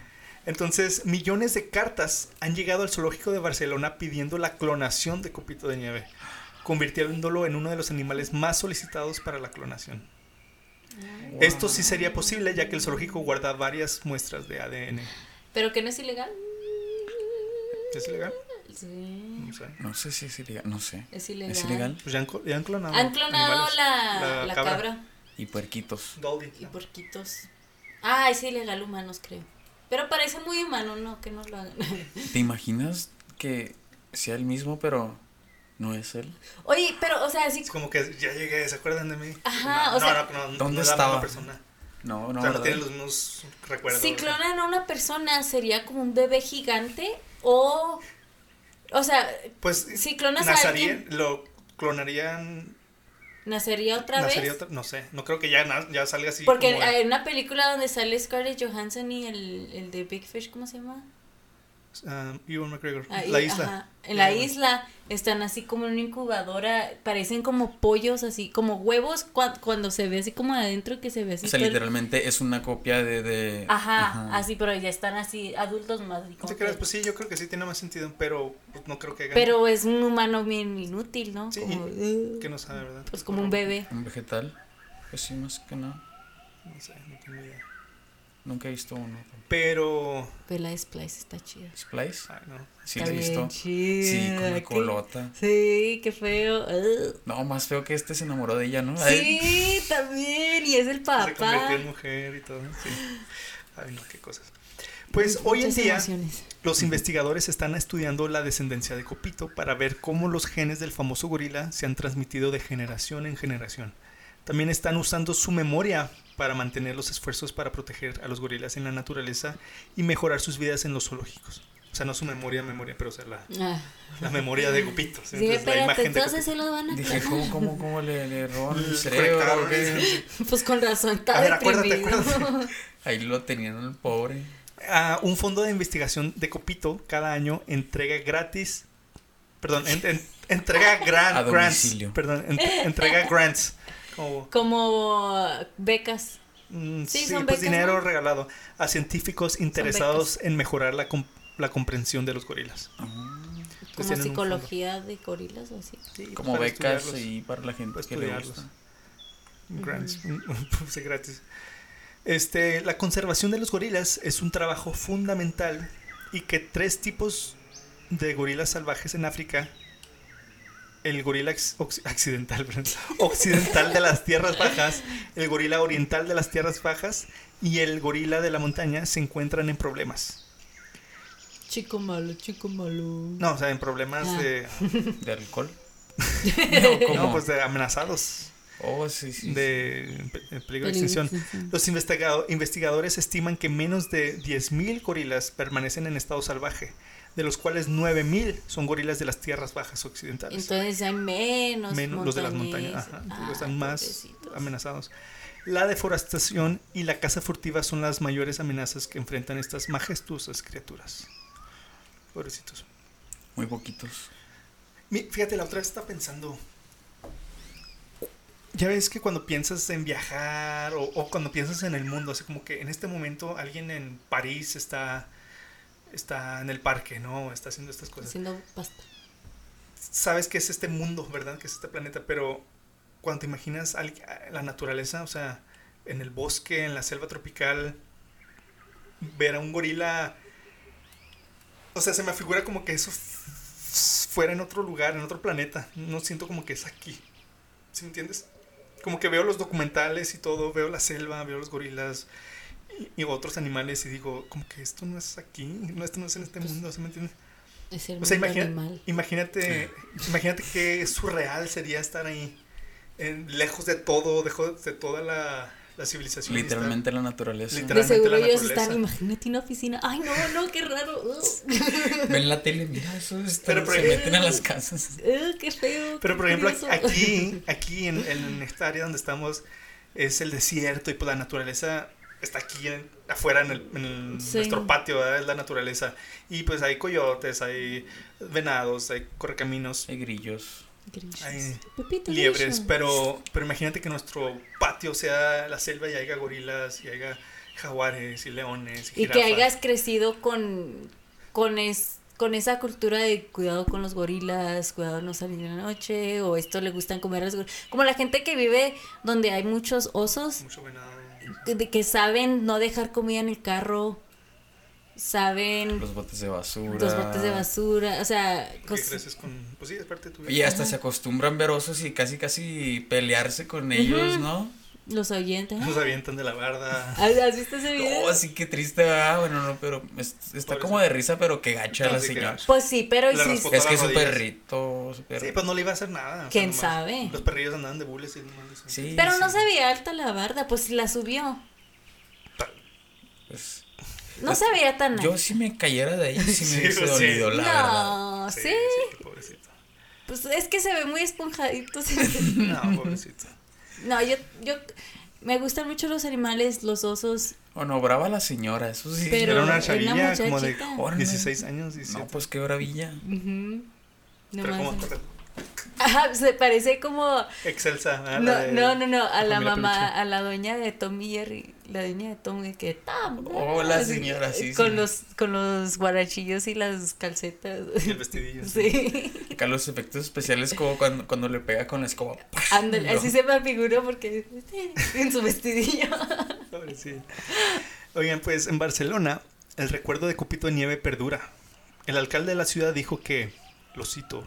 Entonces, millones de cartas han llegado al zoológico de Barcelona pidiendo la clonación de Copito de Nieve, convirtiéndolo en uno de los animales más solicitados para la clonación. Esto sí sería posible ya que el zoológico guarda varias muestras de ADN. Pero que no es ilegal. ¿Es ilegal? Sí, No sé. No sé si es ilegal. No sé. es ilegal. ¿Es ilegal? Pues ya han, ya han clonado. Han clonado la, la cabra. Y puerquitos. Dolly. y porquitos. Ah, es ilegal humanos, creo. Pero parece muy humano, no, que no lo hagan. ¿Te imaginas que sea el mismo, pero no es él? Oye, pero, o sea, sí. Es como que ya llegué, ¿se acuerdan de mí? Ajá, no, o sea, no, no, no, ¿dónde no es la estaba? misma persona. No, no, o sea, no tiene los mismos recuerdos. Si clonan a una persona, sería como un bebé gigante o. O sea, Pues si clonas a alguien- lo clonarían ¿nacería otra nacería vez? otra- no sé, no creo que ya, ya salga así Porque como hay una película donde sale Scarlett Johansson y el, el de Big Fish, ¿cómo se llama? Um, Ewan McGregor, Ahí, la isla. ajá. En la Ya, isla están así como en una incubadora, parecen como pollos, así como huevos cua- cuando se ve así como adentro que se ve así. O sea, todo el- literalmente es una copia de... de- Ajá, así, pero ya están así adultos más. así No como te creas, pues sí, yo creo que sí tiene más sentido, pero pues, no creo que hagan- Pero es un humano bien inútil, ¿no? Sí, como, que no sabe, ¿verdad? pues como un bebé. Un vegetal. Pues sí, más que nada. No sé, no tengo idea. Nunca he visto uno. Pero Vela Splice está chida. ¿Splice? ay, no. Sí, Está lo he bien visto. chida, Sí, con la colota. Sí, qué feo. Ugh. No, más feo que este se enamoró de ella, ¿no? Ay, Sí, también. Y es el Se papá. convirtió en mujer y todo, sí. Ay, no, qué cosas. Pues hoy en día emociones. los investigadores están estudiando la descendencia de Copito para ver cómo los genes del famoso gorila se han transmitido de generación en generación. También están usando su memoria para mantener los esfuerzos para proteger a los gorilas en la naturaleza y mejorar sus vidas en los zoológicos. O sea, no su memoria, memoria, pero o sea, la, Ah. la memoria de Copito. Sí, Entonces, la imagen entonces se los van a Dije. ¿cómo, cómo, cómo le, le roban. Pues con razón, está A ver, acuérdate, deprimido. acuérdate. Ahí lo tenían el pobre. Ah, un fondo de investigación de Copito cada año entrega gratis, perdón, en- en- entrega gran- A grants, domicilio. perdón, en- entrega grants, como Como becas. mm, Sí, sí, son pues becas, dinero ¿no? regalado a científicos interesados en mejorar la, la comprensión de los gorilas. Ah, Como psicología de gorilas o así. Sí, como becas y para la gente para que le estudiarlos. gusta. Grants, sí, gratis. Este, la conservación de los gorilas es un trabajo fundamental y que tres tipos de gorilas salvajes en África, el gorila perdón, occidental de las tierras bajas, el gorila oriental de las tierras bajas y el gorila de la montaña se encuentran en problemas. Chico malo, chico malo. No, o sea, en problemas Ah. de, ¿De alcohol? no, ¿cómo? no, pues de amenazados, Oh, sí, sí. de pe- peligro de extinción. Los investigado- investigadores estiman que menos de 10.000 gorilas permanecen en estado salvaje, de los cuales 9.000 son gorilas de las tierras bajas occidentales. Entonces hay menos. Menos los de las montañas, ajá, Ah, están más pobrecitos. amenazados. La deforestación y la caza furtiva son las mayores amenazas que enfrentan estas majestuosas criaturas. Pobrecitos. Muy poquitos. Fíjate, la otra vez estaba pensando. Ya ves que cuando piensas en viajar o, o cuando piensas en el mundo, así como que en este momento alguien en París está, está en el parque, ¿no? Está haciendo estas cosas. Haciendo pasta. Sabes que es este mundo, ¿verdad? Que es este planeta, pero cuando te imaginas la naturaleza, o sea, en el bosque, en la selva tropical, ver a un gorila, o sea, se me figura como que eso fuera en otro lugar, en otro planeta. No siento como que es aquí. ¿Sí me entiendes? Como que veo los documentales y todo, veo la selva, veo los gorilas y, otros animales y digo, como que esto no es aquí, no, esto no es en este mundo, ¿sí me entiendes? Es el O sea, mundo imagina- animal. imagínate, imagínate qué surreal sería estar ahí, en- lejos de todo, lejos de toda la, la civilización. Literalmente la naturaleza. Literal. De seguro la ellos naturaleza. están, imagínate una oficina. Ay, no, no, qué raro. Ven la tele, mira, eso es Pero, se pero- meten a las casas. Ugh, qué feo. Pero qué por ejemplo, curioso. aquí, aquí en, en esta área donde estamos es el desierto y pues la naturaleza está aquí en- afuera en, el, en el- Sí. nuestro patio, ¿verdad? es la naturaleza. Y pues hay coyotes, hay venados, hay correcaminos, Hay grillos. Grillos. hay Pepito liebres, Grillo. pero, pero imagínate que nuestro patio sea la selva y haya gorilas y haya jaguares y leones y, Y que hayas crecido con, con, es, con esa cultura de cuidado con los gorilas, cuidado de no salir en la noche, o esto le gustan comer a los gorilas. Como la gente que vive donde hay muchos osos, Mucho venado. De que saben no dejar comida en el carro, saben Los botes de basura. los botes de basura, o sea, con... Pues sí, es parte de tu vida. Y hasta se acostumbran ver osos y casi casi pelearse con ellos, ¿no? Los ahuyentan. Nos avientan de la barda. ¿Has visto ese video? No, así que triste, ah, bueno, no, pero es- está como de risa, pero que gacha la Sí, señora. Pues sí, pero Le sí, Es que es un perrito, su perro. Sí, pues no le iba a hacer nada. o sea, ¿Quién nomás sabe? Los perrillos andaban de bules y nomás les- Sí, pero no sí, se veía alta la barda, pues la subió. pues, No se veía tan yo alta. si me cayera de ahí, sí me Sí, hubiese pues, sí. dolido, la verdad. No, Sí, sí. sí, pobrecito. Pues es que se ve muy esponjadito. sí. No, pobrecito. No, yo, yo me gustan mucho los animales, los osos. Bueno, brava la señora, eso sí. Pero Era una una chavilla como de. Órale. 16 años, 17. No, pues qué bravilla. Ujú. Pero Nomás- como Ajá, se parece como. excelsa. No, de- no, no, no, a la mamá, peluche. a la dueña de Tommy Jerry, la dueña de Tommy que tam, Oh, señora, sí, con sí. los con los guarachillos y las calcetas. Y el vestidillo. Sí. Acá los efectos especiales como cuando, cuando le pega con la escoba. Ándale, así se me figuró porque en su vestidillo. Pobrecito. Oigan, pues en Barcelona el recuerdo de Copito de Nieve perdura. El alcalde de la ciudad dijo que, lo cito,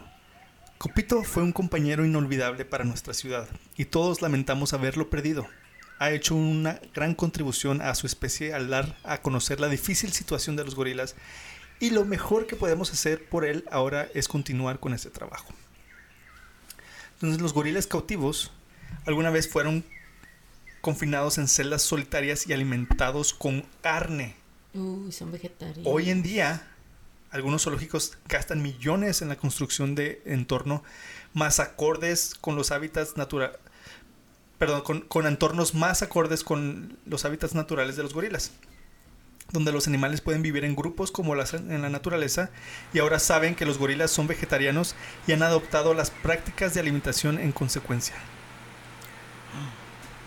Copito fue un compañero inolvidable para nuestra ciudad y todos lamentamos haberlo perdido. Ha hecho una gran contribución a su especie al dar a conocer la difícil situación de los gorilas y lo mejor que podemos hacer por él ahora es continuar con este trabajo. Entonces los gorilas cautivos alguna vez fueron confinados en celdas solitarias y alimentados con carne. Uy, son vegetarianos. Hoy en día, algunos zoológicos gastan millones en la construcción de entorno más acordes con los hábitats naturales. Perdón, con, con entornos más acordes con los hábitats naturales de los gorilas. Donde los animales pueden vivir en grupos como las en la naturaleza y ahora saben que los gorilas son vegetarianos y han adoptado las prácticas de alimentación en consecuencia.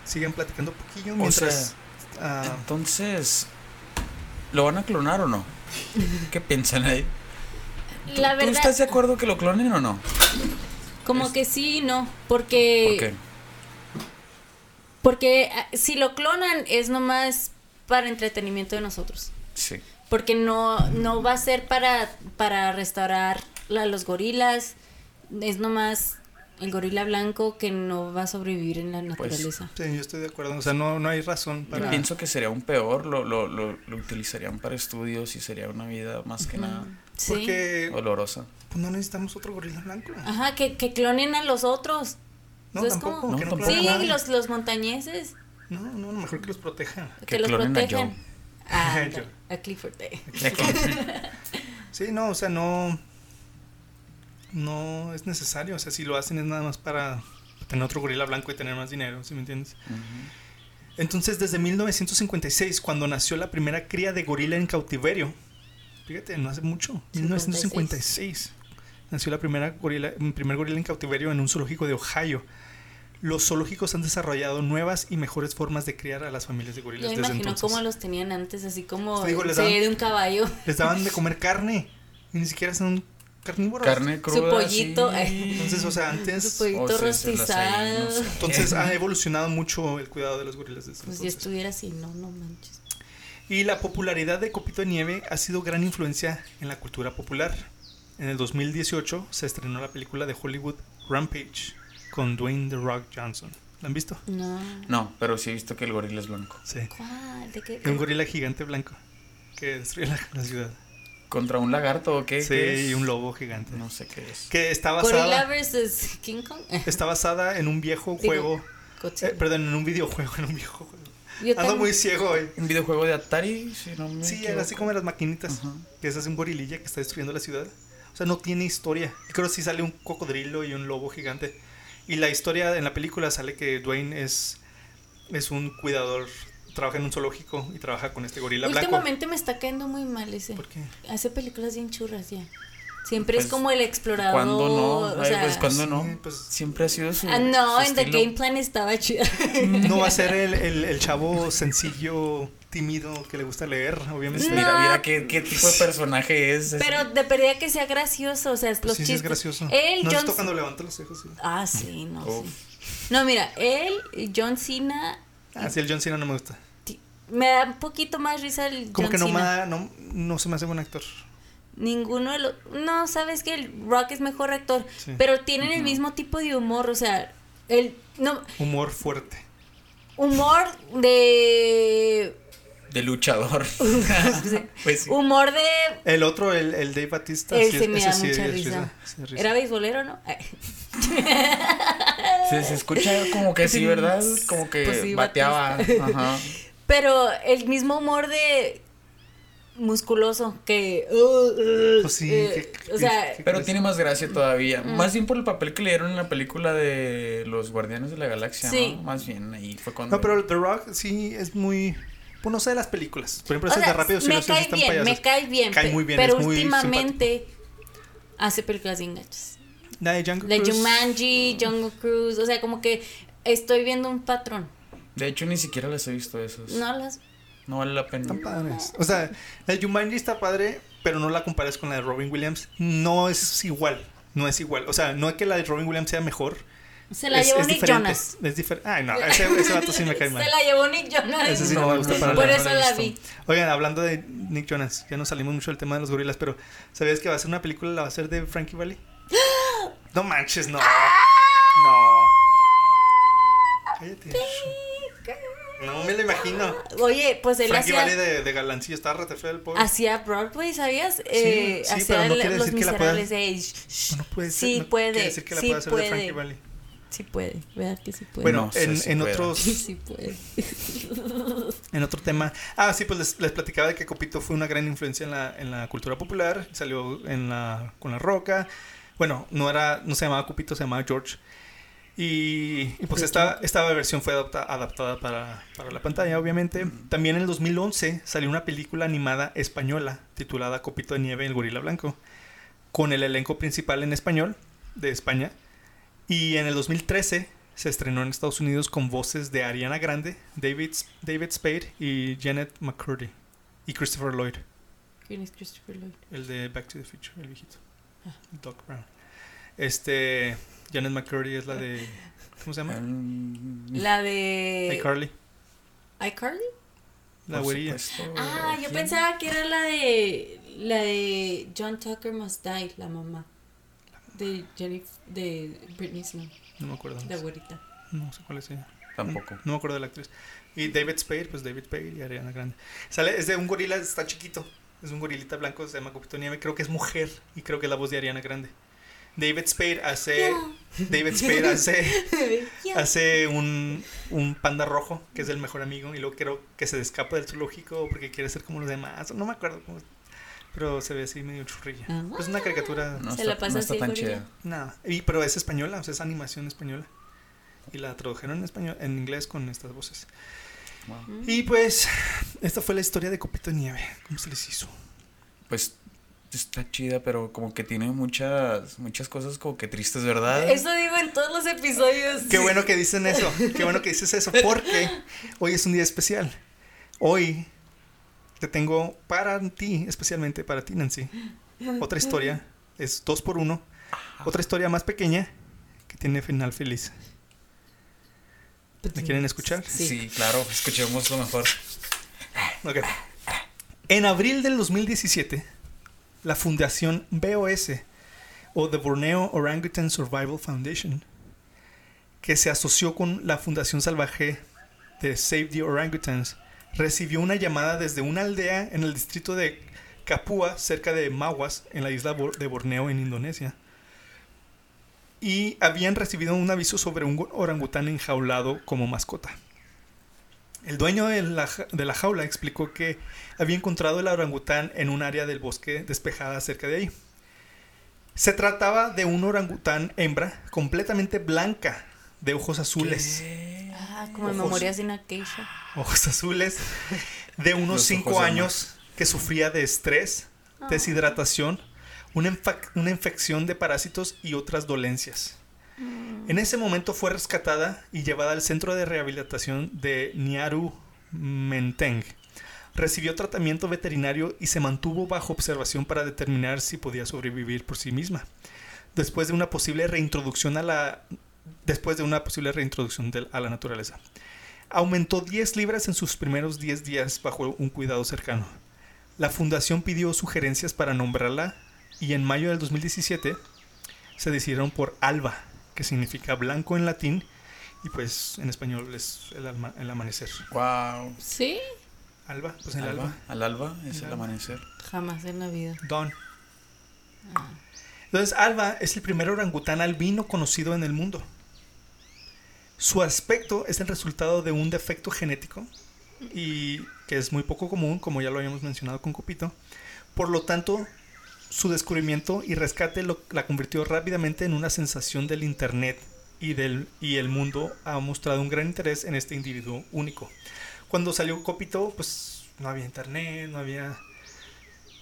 Siguen platicando un poquillo mientras... ah, Entonces, ¿lo van a clonar o no? ¿Qué piensan ahí? ¿Tú, La tú verdad, estás de acuerdo que lo clonen o no? como es- que sí y no, porque ¿Por qué? Porque ah, si lo clonan es nomás para entretenimiento de nosotros. Sí. Porque no, no va a ser para, para restaurar a los gorilas. Es nomás el gorila blanco que no va a sobrevivir en la Pues, naturaleza. Sí, yo estoy de acuerdo. O sea, no, no hay razón Yo para. pienso que sería un peor, lo, lo, lo, lo utilizarían para estudios y sería una vida más que nada Sí. Porque dolorosa. pues, no necesitamos otro gorila blanco. Ajá, que, que clonen a los otros. No, ¿Sabes tampoco. cómo? No, que no tampoco. a Sí, los, los montañeses. No, no, mejor que los protejan. Que, Que los clonen a protejan. Joe. Ah, a Clifford. eh. Sí, no, o sea, no. No es necesario. O sea, si lo hacen es nada más para tener otro gorila blanco y tener más dinero, ¿sí me entiendes? Entonces, desde 1956, cuando nació la primera cría de gorila en cautiverio, fíjate, no hace mucho, 1956, nació la primera gorila, primer gorila en cautiverio en un zoológico de Ohio. Los zoológicos han desarrollado nuevas y mejores formas de criar a las familias de gorilas Yo desde imagino entonces. cómo los tenían antes, así como digo, daban- de un caballo. Les daban de comer carne y ni siquiera son carnívoros. Carne cruda. pollito, sí. eh. Entonces, o sea, antes- Su pollito O sea, se las ahí, rostizado. no sé. Entonces ha evolucionado mucho el cuidado de los gorilas desde Pues entonces. estuviera así, no, no manches. Y la popularidad de Copito de Nieve ha sido gran influencia en la cultura popular. En el 2018 se estrenó la película de Hollywood Rampage con Dwayne The Rock Johnson. ¿La han visto? No. No, pero sí he visto que el gorila es blanco. Sí. ¿Cuál? ¿De qué? Un gorila gigante blanco que destruye la, la ciudad. ¿Contra un lagarto o qué? Sí, qué y un lobo gigante. No sé qué es. Que está Gorilla basada, vs. King Kong. está basada en un viejo Digo, juego. Eh, perdón, en un videojuego, en un viejo juego. Yo Ando también. muy ciego hoy. Un videojuego de Atari, si no me Sí, equivoco. así como las maquinitas. Ajá. Que es así un gorililla que está destruyendo la ciudad. O sea, no tiene historia. Creo que sí sale un cocodrilo y un lobo gigante. Y la historia en la película sale que Dwayne es, es un cuidador, trabaja en un zoológico y trabaja con este gorila blanco. Últimamente me está cayendo muy mal ese. ¿Por qué? Hace películas bien churras ya. Siempre es Pues, como el explorador. ¿Cuándo no? o Ay, sea, pues cuando sí, no. pues- Siempre ha sido su. Ah, no, su en The estilo. Game Plan estaba chida. No va a ser el, el- el chavo sencillo, tímido, que le gusta leer, obviamente. No. Mira, mira qué, qué tipo de personaje es. Pero de perdida que sea gracioso, o sea, Pues los sí, sí chistes. es gracioso. Él, ¿No John cuando levanta los ojos? Sí. Ah, sí, no, Uf. sí. No, mira, él, John Cena, Ah, sí, el John Cena no me gusta. me da un poquito más risa el Como John que no, me Cena. da- no, no se me hace buen actor. Ninguno de los... No, sabes que el Rock es mejor actor, Sí. pero tienen el mismo tipo de humor, o sea, el... No, Humor fuerte. humor de... De luchador. pues sí. Humor de... El otro, el, el Dave Batista. Él sí, se me ese da sí mucha es risa. sí es risa. ¿Era beisbolero, no? Se, se escucha como que sí, ¿verdad? Como que Pues sí, bateaba. Ajá. Pero el mismo humor de musculoso que uh, uh, Pues sí, eh, que- o sea que- Pero tiene más gracia todavía. Mm. Más bien por el papel que le dieron en la película de Los Guardianes de la Galaxia, Sí. ¿no? Más bien ahí fue cuando. No, pero The Rock sí es muy. Pues no sé de las películas. Por ejemplo, o sea, de Rápido me sí cae están bien payasos. me cae bien Cae muy bien, pero es muy últimamente hace películas bien gachas La de Jungle la Cruise. Jumanji Jungle Cruise o sea como que estoy viendo un patrón De hecho, ni siquiera las he visto esas. No, no vale la pena. Están padres. O sea, la de Jumanji está padre, pero no la compares con la de Robin Williams. No es igual. No es igual. O sea, no es que la de Robin Williams sea mejor. se la es, llevó es Nick diferente. Jonas Es diferente. Ay, no, ese, ese vato sí me cae mal. se la llevó Nick Jonas Ese sí no, No, me gusta para por eso no la vi Oigan, hablando de Nick Jonas, ya no salimos mucho del tema de los gorilas, pero ¿sabías que va a ser una película, la va a hacer de Frankie Valley? No manches, no. No. Cállate. No me lo imagino. oye pues él Frankie hacía Valley de, de galancillo, está rete feo el pobre. hacía Broadway sabías eh, sí, hacía pero no quiere los decir que la pueda- miserables de sh- No puede ser. sí no puede quiere decir que la sí pueda hacer de puede Frankie Valley. sí puede verdad que sí puede Bueno, No sé en, si en pueda. otros, sí puede en otro tema. Ah, sí, pues les, les platicaba de que Copito fue una gran influencia en la, en la cultura popular. Salió en la, con la roca. Bueno, no era, no se llamaba Copito, se llamaba George. Y, y pues esta, esta versión fue adapta- adaptada para, para la pantalla, obviamente. También en el 2011 salió una película animada española titulada Copito de Nieve, el gorila blanco, con el elenco principal en español de España. Y en el 2013 se estrenó en Estados Unidos con voces de Ariana Grande, David, David Spade y Janet McCurdy. Y Christopher Lloyd, ¿Quién es Christopher Lloyd? el de Back to the Future, el viejito. Doc Brown. Este, Janet McCurdy es la de... ¿Cómo se llama? La de iCarly, iCarly. la güerilla. Ah, yo pensaba que era la de la de John Tucker Must Die, la mamá de Jenny de Britney Snow, No me acuerdo. la güerita. No sé cuál es ella. Tampoco. No me acuerdo de la actriz. Y David Spade, pues David Spade y Ariana Grande. Sale, es de un gorila, está chiquito. Es un gorilita blanco, se llama Copito Nieve. Creo que es mujer y creo que es la voz de Ariana Grande. David Spade hace. David Spade hace. Un, un panda rojo que es el mejor amigo y luego creo que se escapa del zoológico porque quiere ser como los demás. No me acuerdo cómo. Pero se ve así medio churrilla. Ah. Pues es una caricatura. No Se está, la pasa no está así tan chida. Nada. Y, pero es española, o sea, es animación española. Y la tradujeron en español, en inglés con estas voces. Wow. Y pues, esta fue la historia de Copito de Nieve. ¿Cómo se les hizo? Pues está chida, pero como que tiene muchas muchas cosas como que tristes, ¿verdad? Eso digo en todos los episodios. Qué bueno que dicen eso. Qué bueno que dices eso. Porque hoy es un día especial. Hoy te tengo para ti, especialmente para ti, Nancy, otra historia. Es dos por uno. Otra historia más pequeña que tiene final feliz. ¿Me quieren escuchar? Sí. Sí. claro, escuchemos lo mejor. Ok. En abril del 2017, la fundación BOS, o The Borneo Orangutan Survival Foundation, que se asoció con la Fundación Salvaje de Save the Orangutans, recibió una llamada desde una aldea en el distrito de Capua, cerca de Mawas, en la isla de Borneo, en Indonesia. Y habían recibido un aviso sobre un orangután enjaulado como mascota. El dueño de la, de la jaula explicó que había encontrado el orangután en un área del bosque despejada cerca de ahí. Se trataba de un orangután hembra completamente blanca, de ojos azules. Ah, como en Ojos. Memorias de una ojos azules, de unos Los 5 ojos de años, que sufría de estrés, deshidratación, una, una infección de parásitos y otras dolencias. En ese momento fue rescatada y llevada al centro de rehabilitación de Niaru Menteng. Recibió tratamiento veterinario y se mantuvo bajo observación para determinar si podía sobrevivir por sí misma. Después de una posible reintroducción a la después de una posible reintroducción a la naturaleza. Aumentó 10 libras en sus primeros 10 días bajo un cuidado cercano. La fundación pidió sugerencias para nombrarla y en mayo del 2017 se decidieron por Alba, que significa blanco en latín y pues en español es el, alma- el amanecer. Wow. ¿Sí? Alba, pues el Alba. alba. Al alba es El el alba. amanecer. Jamás en la vida. Dawn. Entonces, Alba es el primer orangután albino conocido en el mundo. Su aspecto es el resultado de un defecto genético y que es muy poco común, como ya lo habíamos mencionado con Copito. Por lo tanto, su descubrimiento y rescate lo- la convirtió rápidamente en una sensación del Internet y, del, y el mundo ha mostrado un gran interés en este individuo único. Cuando salió Copito, pues no había Internet, no había...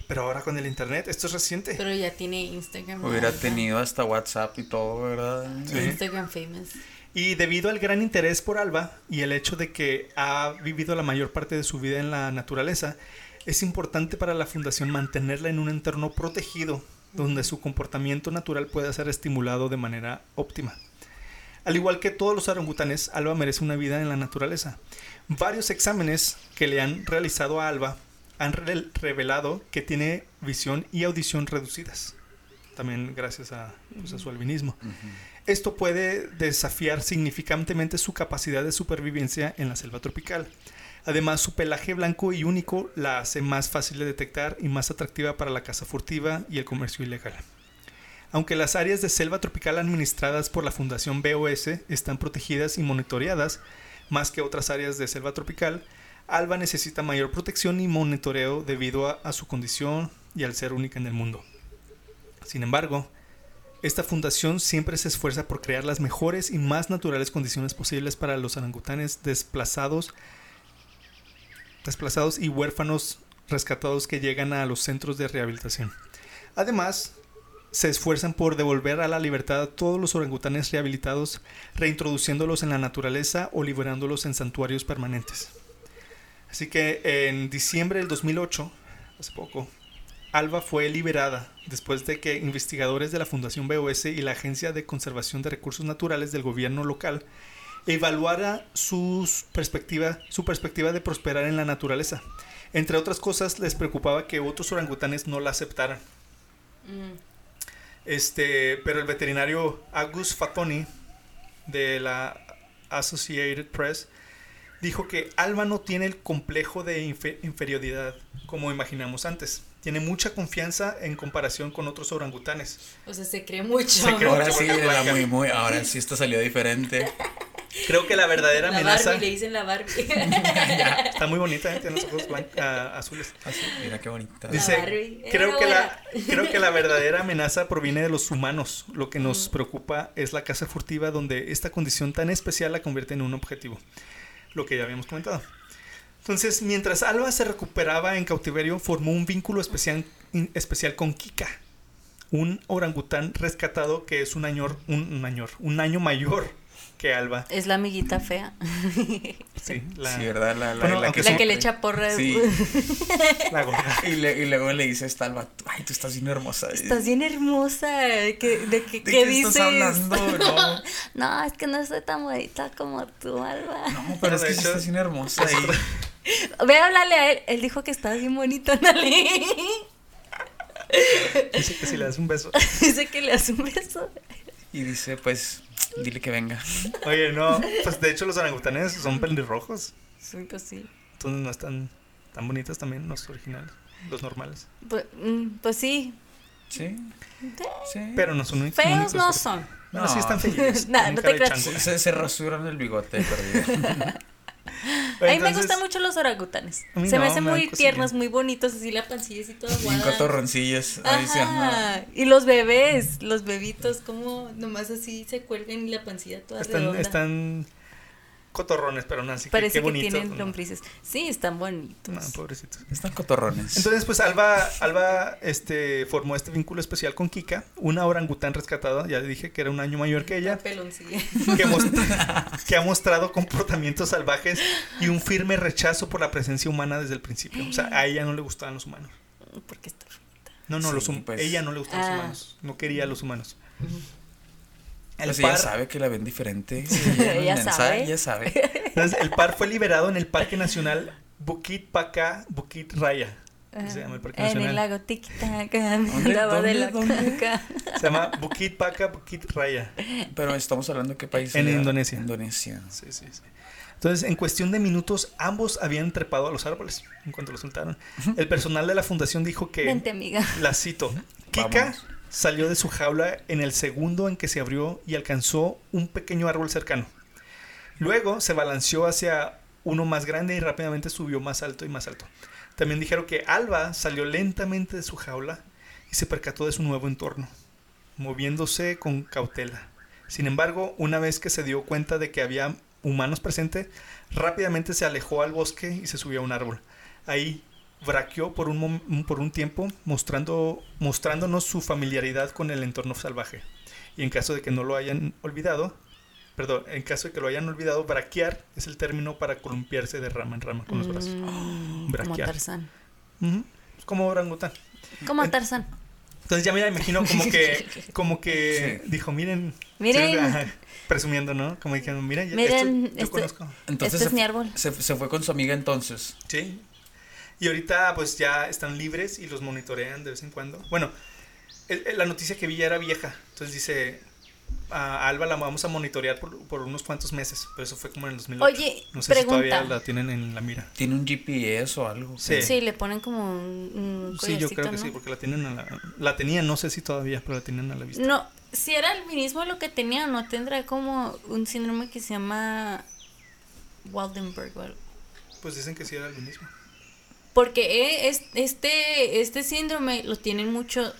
Pero ahora con el Internet, esto es reciente. Pero ya tiene Instagram. Hubiera tenido hasta WhatsApp y todo, ¿verdad? Sí. Instagram famous. Y debido al gran interés por Alba y el hecho de que ha vivido la mayor parte de su vida en la naturaleza, es importante para la fundación mantenerla en un entorno protegido donde su comportamiento natural pueda ser estimulado de manera óptima. Al igual que todos los orangutanes, Alba merece una vida en la naturaleza. Varios exámenes que le han realizado a Alba han re- revelado que tiene visión y audición reducidas. También gracias a, pues, a su albinismo. Esto puede desafiar significantemente su capacidad de supervivencia en la selva tropical. Además, su pelaje blanco y único la hace más fácil de detectar y más atractiva para la caza furtiva y el comercio ilegal. Aunque las áreas de selva tropical administradas por la Fundación BOS están protegidas y monitoreadas más que otras áreas de selva tropical, Alba necesita mayor protección y monitoreo debido a, su condición y al ser única en el mundo. Sin embargo, esta fundación siempre se esfuerza por crear las mejores y más naturales condiciones posibles para los orangutanes desplazados, desplazados y huérfanos rescatados que llegan a los centros de rehabilitación. Además, se esfuerzan por devolver a la libertad a todos los orangutanes rehabilitados, reintroduciéndolos en la naturaleza o liberándolos en santuarios permanentes. Así que en diciembre del 2008, hace poco, Alba fue liberada después de que investigadores de la Fundación BOS y la Agencia de Conservación de Recursos Naturales del gobierno local evaluara sus perspectiva, su perspectiva de prosperar en la naturaleza. Entre otras cosas, les preocupaba que otros orangutanes no la aceptaran. Mm. Este, pero el veterinario Agus Fatoni de la Associated Press dijo que Alba no tiene el complejo de infe- inferioridad como imaginamos antes. Tiene mucha confianza en comparación con otros orangutanes. O sea, se cree mucho. Se cree- Ahora mucho sí, era muy, muy. Ahora sí, esto salió diferente. Creo que la verdadera La amenaza Barbie, le dicen la Barbie. está muy bonita, ¿eh? tiene los ojos blan- ah, azules. Así, mira qué bonita. Dice, Barbie. creo que, la, creo que la verdadera amenaza proviene de los humanos. Lo que nos preocupa es la caza furtiva donde esta condición tan especial la convierte en un objetivo. Lo que ya habíamos comentado. Entonces, mientras Alba se recuperaba en cautiverio, formó un vínculo especial, in- especial con Kika, un orangután rescatado que es un año, un, un año, un año mayor que Alba. Es la amiguita fea. Sí, la, Sí, ¿verdad? La, la, Bueno, la aunque La que le echa porra. Sí. la gorda. Y, le- y luego le dice esta Alba, ay, tú estás bien hermosa. Estás bien hermosa. ¿Qué, ¿De qué, ¿De qué qué dices? estás hablando? No, No, es que no soy tan bonita como tú, Alba. no, pero es que sí hecho, estás bien hermosa. Y, Ve a hablarle a él. Él dijo que estás bien bonito, ándale. Dice que si le das un beso. Dice que le hace un beso. Y dice, pues, dile que venga. Oye, no, pues de hecho los orangutanes son pelirrojos. Sí, pues sí. Entonces no están tan bonitas también los originales. los normales. Pues, mm, pues sí. Sí, sí. Pero no son. Feos únicos, no pero- son. No, sí están No. feos. No cara te creas. Se, se rasuran el bigote perdido. A mí me Entonces, gustan mucho los orangutanes. Se me no, hacen me muy tiernos, muy bonitos, así la pancilla así toda Bien guada. cotorroncillos. Ahí sí, ajá. Ajá. Y los bebés, los bebitos, como nomás así se cuelgan y la pancilla toda Están, redonda. están cotorrones, pero no, así que Parece qué que tienen ¿no? lombrices. Sí, están bonitos. No, pobrecitos. Están cotorrones. Entonces, pues Alba, Alba este, formó este vínculo especial con Kika, una orangután rescatada, ya le dije que era un año mayor que ella, que, que ha mostrado comportamientos salvajes y un firme rechazo por la presencia humana desde el principio. O sea, a ella no le gustaban los humanos. Porque está. No, no, Sí, los pues. ella no le gustaban Ah. los humanos, no quería a los humanos. El Pues ella par- sabe que la ven diferente. Ella mensaje, sabe. Ella sabe. Entonces, el par fue liberado en el Parque Nacional Bukit Paca, Bukit Raya. Se llama el Parque en Nacional. el lago andaba de la. Se llama Bukit Paca, Bukit Raya. Pero estamos hablando de qué país. En era? Indonesia. Indonesia. Sí, sí, sí. Entonces, en cuestión de minutos, ambos habían trepado a los árboles en cuanto los soltaron. El personal de la fundación dijo que, Vente, amiga. la cito, Kika. Salió de su jaula en el segundo en que se abrió y alcanzó un pequeño árbol cercano. Luego se balanceó hacia uno más grande y rápidamente subió más alto y más alto. También dijeron que Alba salió lentamente de su jaula y se percató de su nuevo entorno, moviéndose con cautela. Sin embargo, una vez que se dio cuenta de que había humanos presentes, rápidamente se alejó al bosque y se subió a un árbol. Ahí braqueó por un, por un tiempo, mostrando, mostrándonos su familiaridad con el entorno salvaje. Y en caso de que no lo hayan olvidado, perdón, en caso de que lo hayan olvidado, braquear es el término para columpiarse de rama en rama con los brazos. Mm, como Braquear. Tarzán. Ujú, Es como orangután. Como Tarzán. Entonces ya me imagino como que, como que Sí. dijo, miren, Miren. ajá, presumiendo, ¿no? Como dijeron, miren, ya- Miren, esto yo esto- conozco. Entonces Este es se, mi árbol. Se, se fue con su amiga entonces. Sí. Y ahorita pues ya están libres y los monitorean de vez en cuando. Bueno, el- el- la noticia que vi ya era vieja. Entonces dice, a Alba la vamos a monitorear por, por unos cuantos meses. Pero eso fue como en el 2008. Oye, no sé si todavía la tienen en la mira. Tiene un GPS o algo. Sí. Sí, le ponen como un, un Sí, yo creo que ¿no? sí, porque la tienen a la... La tenían, no sé si todavía, pero la tienen a la vista. No, si era albinismo lo que tenía, no tendrá como un síndrome que se llama Waldenberg o algo. Pues dicen que sí era el mismo. Porque eh, es- este, este síndrome lo tienen mucho,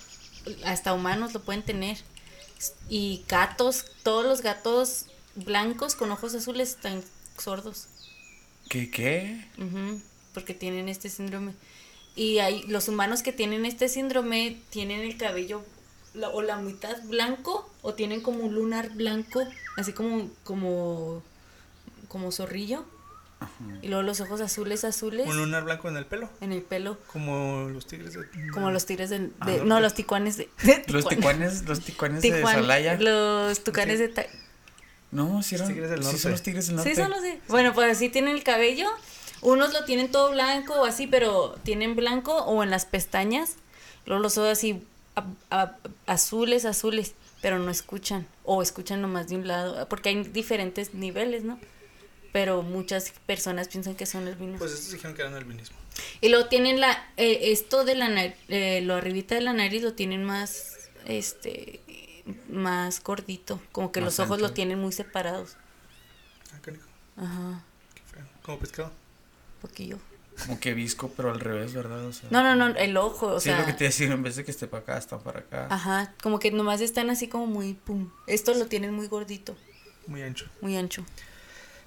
hasta humanos lo pueden tener. Y gatos, todos los gatos blancos con ojos azules están sordos. ¿Qué qué? Porque tienen este síndrome. Y hay, los humanos que tienen este síndrome tienen el cabello la- o la mitad blanco o tienen como un lunar blanco, así como, como, como zorrillo. Y luego los ojos azules, azules Un lunar blanco en el pelo. en el pelo. Como los tigres de... Como los tigres de... de- Ah, no, los ticuanes de... de Los ticuanes, los ticuanes de Salaya. Los tucanes de... Ta- No, sí, eran, Tigres del sí son los tigres del norte. Sí, son los de... Bueno, pues así tienen el cabello. Unos lo tienen todo blanco o así, pero tienen blanco o en las pestañas. Luego los ojos así a- a- azules, azules, pero no escuchan. O escuchan nomás de un lado. Porque hay diferentes niveles, ¿no? Pero muchas personas piensan que son albinos. Pues estos dijeron que eran albinismo. Y luego tienen la, eh, esto de la nariz, lo arribita de la nariz lo tienen más, este, más gordito, como que Más los ojos ancho. lo tienen muy separados. Ah, canijo, Ajá, qué feo. Como pescado. poquillo. Como que visco, pero al revés, ¿verdad? O sea, No, no, no, el ojo, o sí, sea, es lo que te decía, en vez de que esté para acá, está para acá. ajá, como que nomás están así como muy, pum. Esto lo tienen muy gordito, Muy ancho. muy ancho.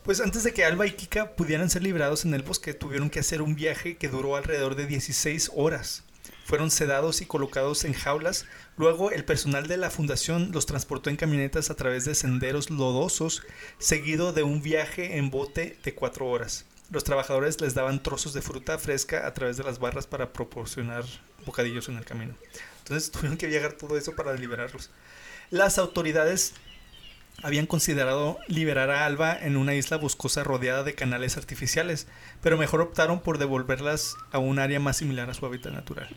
Pues antes de que Alba y Kika pudieran ser liberados en el bosque, tuvieron que hacer un viaje que duró alrededor de 16 horas. Fueron sedados y colocados en jaulas. Luego el personal de la fundación los transportó en camionetas a través de senderos lodosos, seguido de un viaje en bote de cuatro horas. Los trabajadores les daban trozos de fruta fresca a través de las barras para proporcionar bocadillos en el camino. Entonces tuvieron que viajar todo eso para liberarlos. Las autoridades habían considerado liberar a Alba en una isla boscosa rodeada de canales artificiales, pero mejor optaron por devolverlas a un área más similar a su hábitat natural.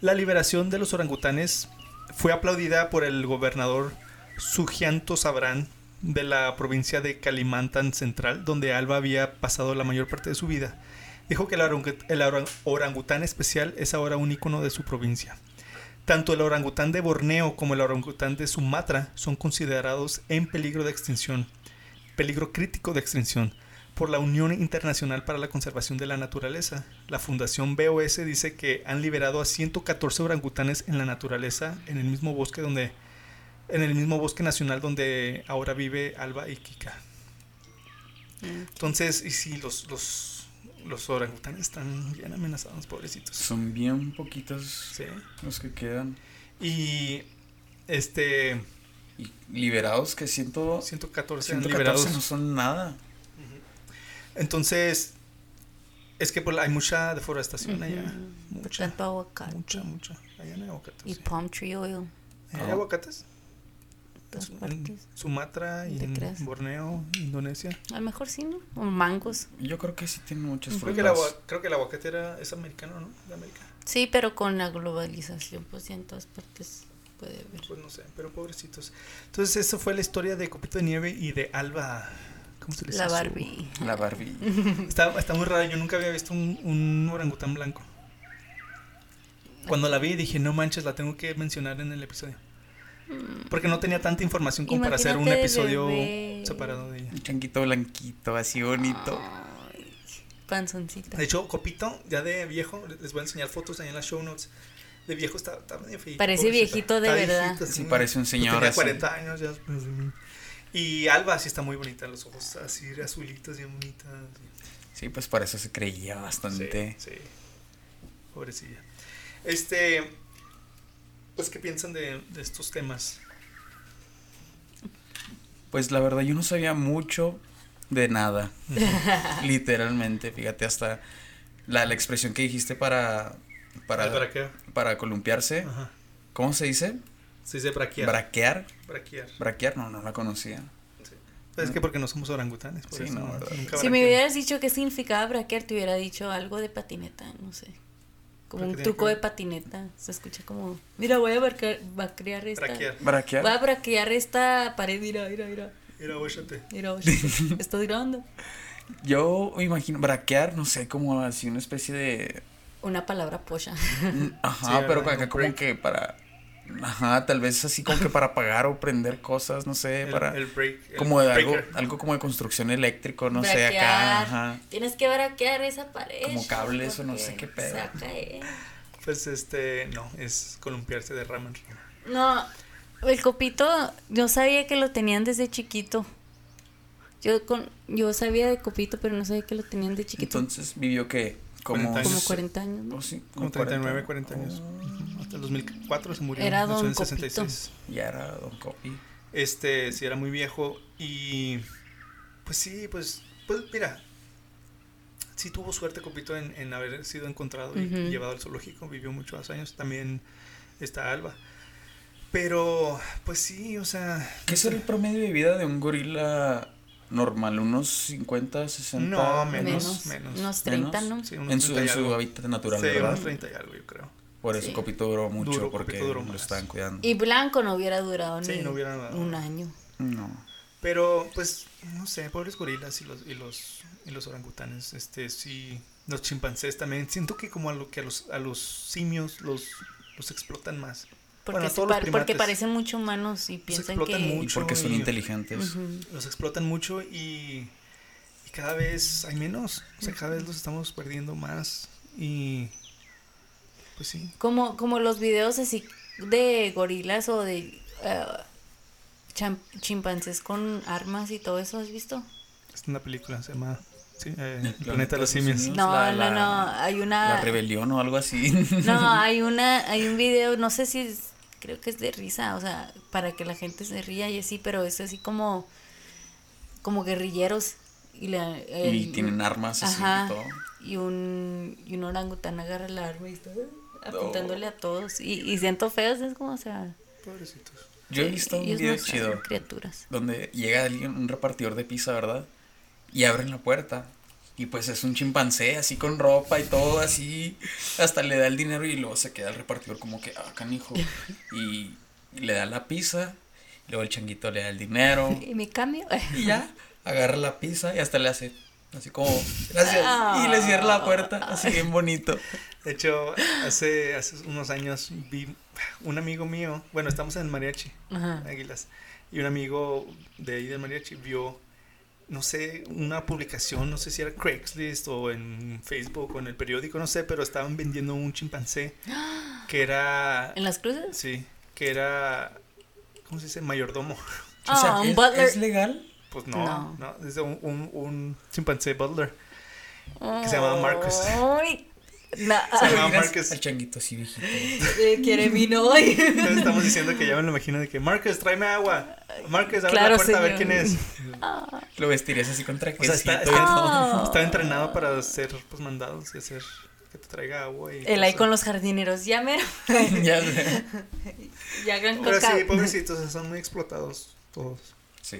La liberación de los orangutanes fue aplaudida por el gobernador Sugianto Sabrán de la provincia de Kalimantan Central, donde Alba había pasado la mayor parte de su vida. dijo que el, orang- el orang- orangután especial es ahora un icono de su provincia. Tanto el orangután de Borneo como el orangután de Sumatra son considerados en peligro de extinción, peligro crítico de extinción, por la Unión Internacional para la Conservación de la Naturaleza. La Fundación BOS dice que han liberado a 114 orangutanes en la naturaleza en el mismo bosque donde en el mismo bosque nacional donde ahora vive Alba y Kika. Entonces, y sí, los, los, los orangutanes están bien amenazados, pobrecitos. Son bien poquitos Sí. los que quedan. Y este Y liberados que siento... 114 han 114 liberados. no son nada. Entonces, es que pues, hay mucha deforestación allá. Por Mucha, tanto aguacate. mucha, mucha. Allá no hay aguacates. Y sí. palm tree oil. ¿Hay Ah. aguacates? Todas partes. Sumatra y ¿Te en? Borneo, Indonesia. A lo mejor sí, ¿no? O mangos. Yo creo que sí tienen muchas Creo que, frutas. agua- creo que el aguacate era, es americano, ¿no? De América. Sí, pero con la globalización, pues ya en todas partes puede haber. Pues no sé, pero pobrecitos. Entonces, eso fue la historia de Copito de Nieve y de Alba. ¿Cómo se le dice? La su- Barbie. La Barbie. Está, está muy rara. Yo nunca había visto un, un orangután blanco. Cuando la vi dije, no manches, la tengo que mencionar en el episodio. Porque no tenía tanta información como para hacer un episodio bebé. separado de ella. Un changuito blanquito, así bonito. Ay, panzoncita. De hecho, Copito, ya de viejo, les voy a enseñar fotos ahí en las show notes. De viejo está, está medio feíto, Parece pobrecita. viejito de Está verdad. viejito, Sí, parece un pues señor Tenía así. 40 años ya. pues, Y Alba sí está muy bonita, los ojos así azulitos, bien bonitas. Sí, pues para eso se creía bastante. Sí, sí. Pobrecilla. Este. Pues, ¿qué piensan de, de estos temas? Pues la verdad yo no sabía mucho de nada. Literalmente, fíjate, hasta la, la expresión que dijiste para para, ¿Para qué? para columpiarse. Ajá. ¿Cómo se dice? Se dice braquear. Braquear. braquear. Braquear, no, no la conocía. Sí. Pues es que porque no somos orangutanes. Por Sí, eso no, ¿verdad? nunca Si me hubieras dicho qué significaba braquear, te hubiera dicho algo de patineta, no sé. Como ¿Pero un truco que de patineta. Se escucha como, mira, voy a braquear, braquear esta. Braquear. Braquear. Voy a braquear esta pared, mira, mira, mira. Mira, óyate. Mira, oye, estoy grabando. Yo me imagino, braquear, no sé, como así una especie de... Una palabra polla. Ajá, Sí, pero acá como que para... Ajá, tal vez así como que para apagar o prender cosas, no sé, El, para... el break. el como de algo, breaker. algo como de construcción eléctrico, no sé, acá, ajá. Tienes que braquear esa pared. Como cables o no sé qué pedo. se va a caer. Pues este, no, es columpiarse de rama en rama. No, el copito, yo sabía que lo tenían desde chiquito. Yo con, yo sabía de copito, pero no sabía que lo tenían de chiquito. Entonces vivió que como... 40 como años. 40 años, ¿no? oh, sí, Como 39, 40 años. Ujú, Hasta el 2004 se murió. Era nació Don en Copito. 66. Ya era Don Copy. Este, sí, era muy viejo. Y. Pues sí, pues. Pues mira. Sí tuvo suerte Copito en, en haber sido encontrado y llevado al zoológico. Vivió muchos años. También está Alba. Pero, pues sí, o sea. ¿Qué es el promedio de vida de un gorila normal? ¿Unos 50, 60? No, menos, Menos, menos. unos 30, Menos. ¿no? Sí, unos En su, 30 en su hábitat natural, Sí, ¿verdad? unos 30 y algo, yo creo. Por eso Sí. Copito duró mucho, porque duró lo estaban cuidando. Y blanco no hubiera durado Sí, ni no hubiera nada. un año. No. Pero, pues, no sé, pobres gorilas y los, y los, y los orangutanes, este, sí, los chimpancés también. Siento que como a lo que a los, a los simios los, los explotan más. Porque, Bueno, los parecen mucho humanos y piensan explotan que... Y porque son y- inteligentes. Los explotan mucho y, y cada vez hay menos. O sea, cada vez los estamos perdiendo más. Y, pues sí. Como, como los videos así de gorilas o de cham- chimpancés con armas y todo eso, ¿has visto? Es una película, se llama sí, eh, El Planeta de los Simios. Simios. No, la- no, la- no, hay una... La rebelión o algo así. No, hay una, hay un video, no sé si es- creo que es de risa, o sea, para que la gente se ría y así, pero es así como, como guerrilleros y la, el- y tienen armas así Ajá. y todo. y un, y un orangután agarra el arma y está apuntándole a todos y, y siento feos, es como, o sea, Pobrecitos. Yo he visto un video no chido criaturas. donde llega alguien, un repartidor de pizza, ¿verdad? Y abren la puerta. Y pues es un chimpancé así con ropa y todo así. Hasta le da el dinero y luego se queda el repartidor como que, ah, canijo. Y, le da la pizza. Y luego el changuito le da el dinero. Y me cambio. Y ya, agarra la pizza y hasta le hace Así como, gracias. Y le cierra la puerta, así bien bonito. De hecho, hace, hace unos años vi un amigo mío, bueno, estamos en mariachi, Ajá. Águilas, y un amigo de ahí del mariachi vio, no sé, una publicación, no sé si era Craigslist o en Facebook o en el periódico, no sé, pero estaban vendiendo un chimpancé que era, ¿En las cruces? sí, que era, ¿cómo se dice? Mayordomo. Ah, o sea, un ¿es, butler. ¿es legal? Pues no, No. no, es un, un, un chimpancé butler. Que se llamaba Marcus. Ay, na- Se llamaba Miras Marcus. Al changuito así viejito. eh, quiere vino hoy. Entonces estamos diciendo que ya me lo imagino de que Marcus, tráeme agua. Marcus, abre Claro, la puerta a ver quién es. Lo vestirías así contra O sea, está, quesito. está- está entrenado para hacer pues, mandados y hacer que te traiga agua. Y El ahí con los jardineros. Ya mero. Ya sé. Ya hagan Pero coca. sí, pobrecitos, son muy explotados todos. Sí.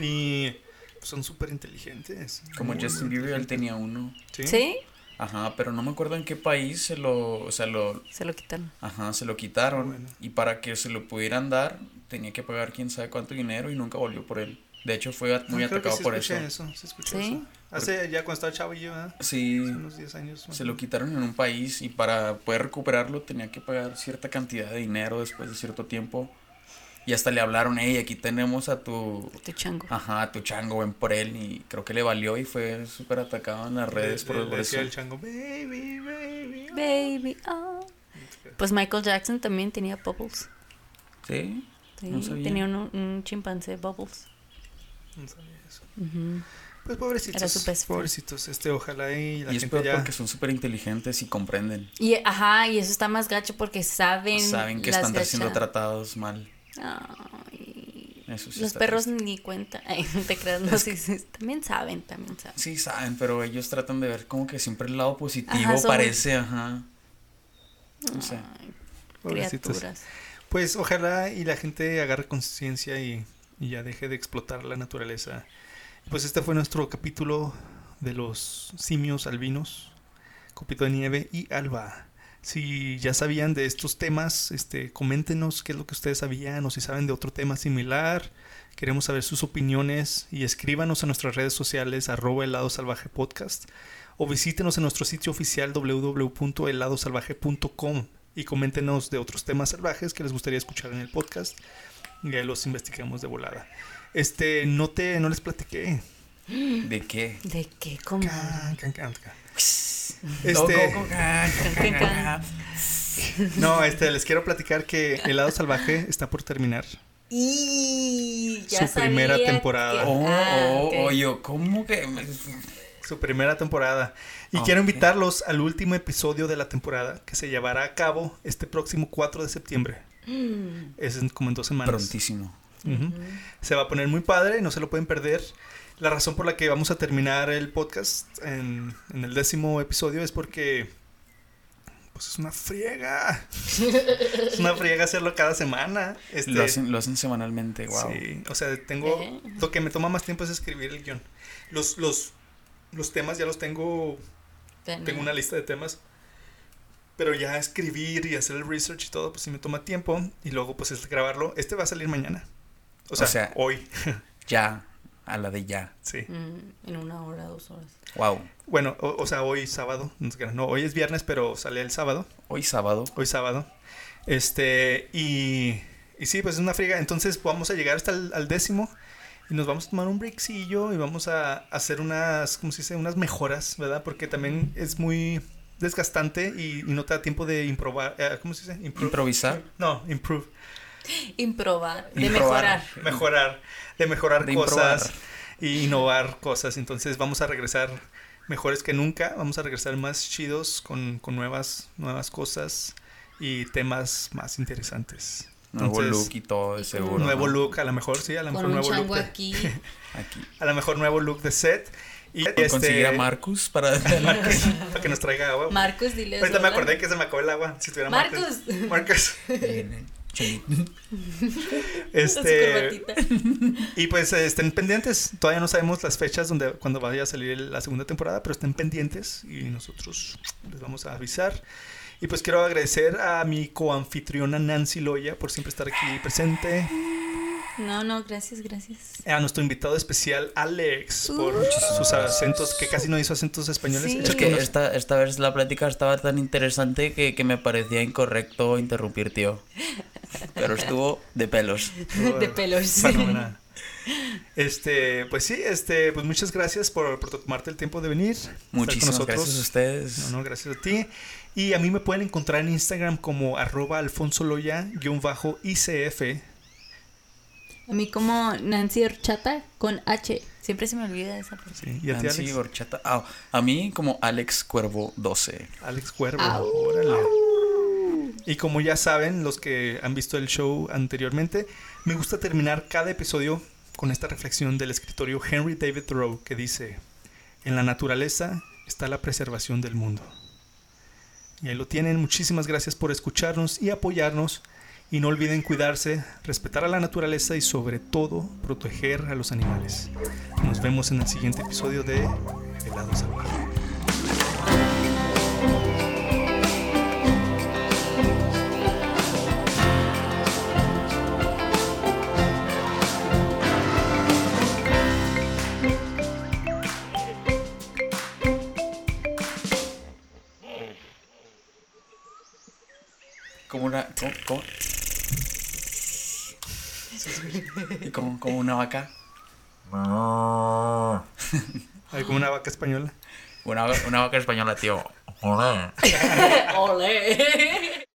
Y son súper inteligentes. Como Justin Bieber, él tenía uno. ¿Sí? ¿Sí? Ajá, pero no me acuerdo en qué país se lo, o sea, lo, Se lo quitaron. ajá, se lo quitaron. Bueno. Y para que se lo pudieran dar, tenía que pagar quién sabe cuánto dinero y nunca volvió por él. De hecho, fue Ah, muy creo que atacado sí por eso. escuché sí escuché ¿Sí? eso. Hace ya cuando estaba chavo yo, ¿verdad? Sí, Hace unos 10 años. se lo quitaron en un país y para poder recuperarlo tenía que pagar cierta cantidad de dinero después de cierto tiempo. Y hasta le hablaron, hey, aquí tenemos a tu, Tu chango. ajá, a tu chango, ven por él. Y creo que le valió y fue súper atacado en las redes Le- por, le- por le decía eso. el chango, baby, baby. Baby, oh. Pues Michael Jackson también tenía Bubbles. Sí, Sí, No sabía. tenía un, un chimpancé Bubbles. No sabía eso. Pues pobrecitos. Era su. Pobrecitos. Este, ojalá y la y es gente ya. porque son súper inteligentes y comprenden. Y ajá, y eso está más gacho porque saben. Saben que las están siendo tratados mal. Ay, Eso sí los perros triste. ni cuenta. Ay, no te creas, no, sí, sí, también saben, también saben. Sí, saben, pero ellos tratan de ver como que siempre el lado positivo Ajá, son- parece, ajá. No sé. Ay, Pobrecitos. criaturas. Pues ojalá y la gente agarre conciencia y, y ya deje de explotar la naturaleza. Pues este fue nuestro capítulo de los simios albinos, Copito de Nieve y Alba. Si ya sabían de estos temas, este, coméntenos qué es lo que ustedes sabían o si saben de otro tema similar. Queremos saber sus opiniones y escríbanos a nuestras redes sociales arroba helado salvaje podcast o visítenos en nuestro sitio oficial www.heladosalvaje.com y coméntenos de otros temas salvajes que les gustaría escuchar en el podcast y ahí los investigamos de volada. Este, no te, no les platiqué. ¿De qué? ¿De qué? ¿Cómo? Can, can, can, Este, no, este, les quiero platicar que Helado Salvaje está por terminar. Y ya Su primera sabía temporada. que- Oh, oh, oh, yo, ¿cómo que? Su primera temporada. Y quiero invitarlos al último episodio de la temporada que se llevará a cabo este próximo 4 de septiembre. Mm, Es como en dos semanas. Prontísimo. Ujú. Se va a poner muy padre, no se lo pueden perder. La razón por la que vamos a terminar el podcast en, en el décimo episodio es porque pues es una friega. es una friega hacerlo cada semana. Este, Lo, hacen, lo hacen semanalmente, wow. Sí, o sea, tengo lo que me toma más tiempo es escribir el guion. Los los los temas ya los tengo, tengo una lista de temas. Pero ya escribir y hacer el research y todo, pues sí me toma tiempo. Y luego, pues es grabarlo. Este va a salir mañana. O sea, sea, hoy. Ya, a la de ya. Sí. Mm, en una hora, dos horas. Wow. Bueno, o, o sea, hoy sábado. No, hoy es viernes, pero sale el sábado. Hoy sábado. Hoy sábado. Este, y, y sí, pues es una friega. Entonces vamos a llegar hasta el al décimo. Y nos vamos a tomar un breakcillo y vamos a hacer unas, ¿cómo se dice? Unas mejoras, ¿verdad? Porque también es muy desgastante y, y no te da tiempo de improvar. eh, ¿Cómo se dice? Improve. Improvisar. No, improve. Improbar, de Improbar. mejorar. Mejorar. De mejorar De cosas. Y innovar cosas. Entonces vamos a regresar mejores que nunca. Vamos a regresar más chidos con, con nuevas, nuevas cosas y temas más interesantes. Nuevo Entonces, look y todo, de seguro. nuevo ¿no? look, a lo mejor sí, a lo mejor un nuevo look. De, aquí. Aquí. a lo mejor nuevo look de set. Y Conseguir a este, Marcus para. para que nos traiga agua. Marcus, dile. Ahorita me acordé que se me acabó el agua. Si tuviera Marcus. Marcus. Chinito. Este. Y pues eh, estén pendientes. Todavía no sabemos las fechas donde cuando vaya a salir la segunda temporada, pero estén pendientes y nosotros les vamos a avisar. Y pues quiero agradecer a mi coanfitriona Nancy Loya por siempre estar aquí presente. No, no, gracias, gracias. A nuestro invitado especial, Alex, por sus acentos, que casi no hizo acentos españoles. Sí. Es que esta, esta vez la plática estaba tan interesante que, que me parecía incorrecto interrumpir, tío. Pero estuvo de pelos. De pelos. Fenomenal. Este, pues sí, este, pues muchas gracias por, por tomarte el tiempo de venir. Muchísimas nosotros. gracias a ustedes. No, no, gracias a ti. Y a mí me pueden encontrar en Instagram como arroba alfonso loya-icf. A mí como Nancy Horchata con H. Siempre se me olvida esa persona. Sí, y a ti, Nancy Alex. Horchata. Ah, a mí como Alex Cuervo 12. Alex Cuervo. Au. Órale. Y como ya saben, los que han visto el show anteriormente, me gusta terminar cada episodio con esta reflexión del escritorio Henry David Thoreau que dice, en la naturaleza está la preservación del mundo. Y ahí lo tienen, muchísimas gracias por escucharnos y apoyarnos. Y no olviden cuidarse, respetar a la naturaleza y sobre todo proteger a los animales. Nos vemos en el siguiente episodio de El lado salvaje. Como una. ¿Cómo? cómo? Y como, como una vaca. Hay como una vaca española. Una, una vaca española, tío. ¡Ole!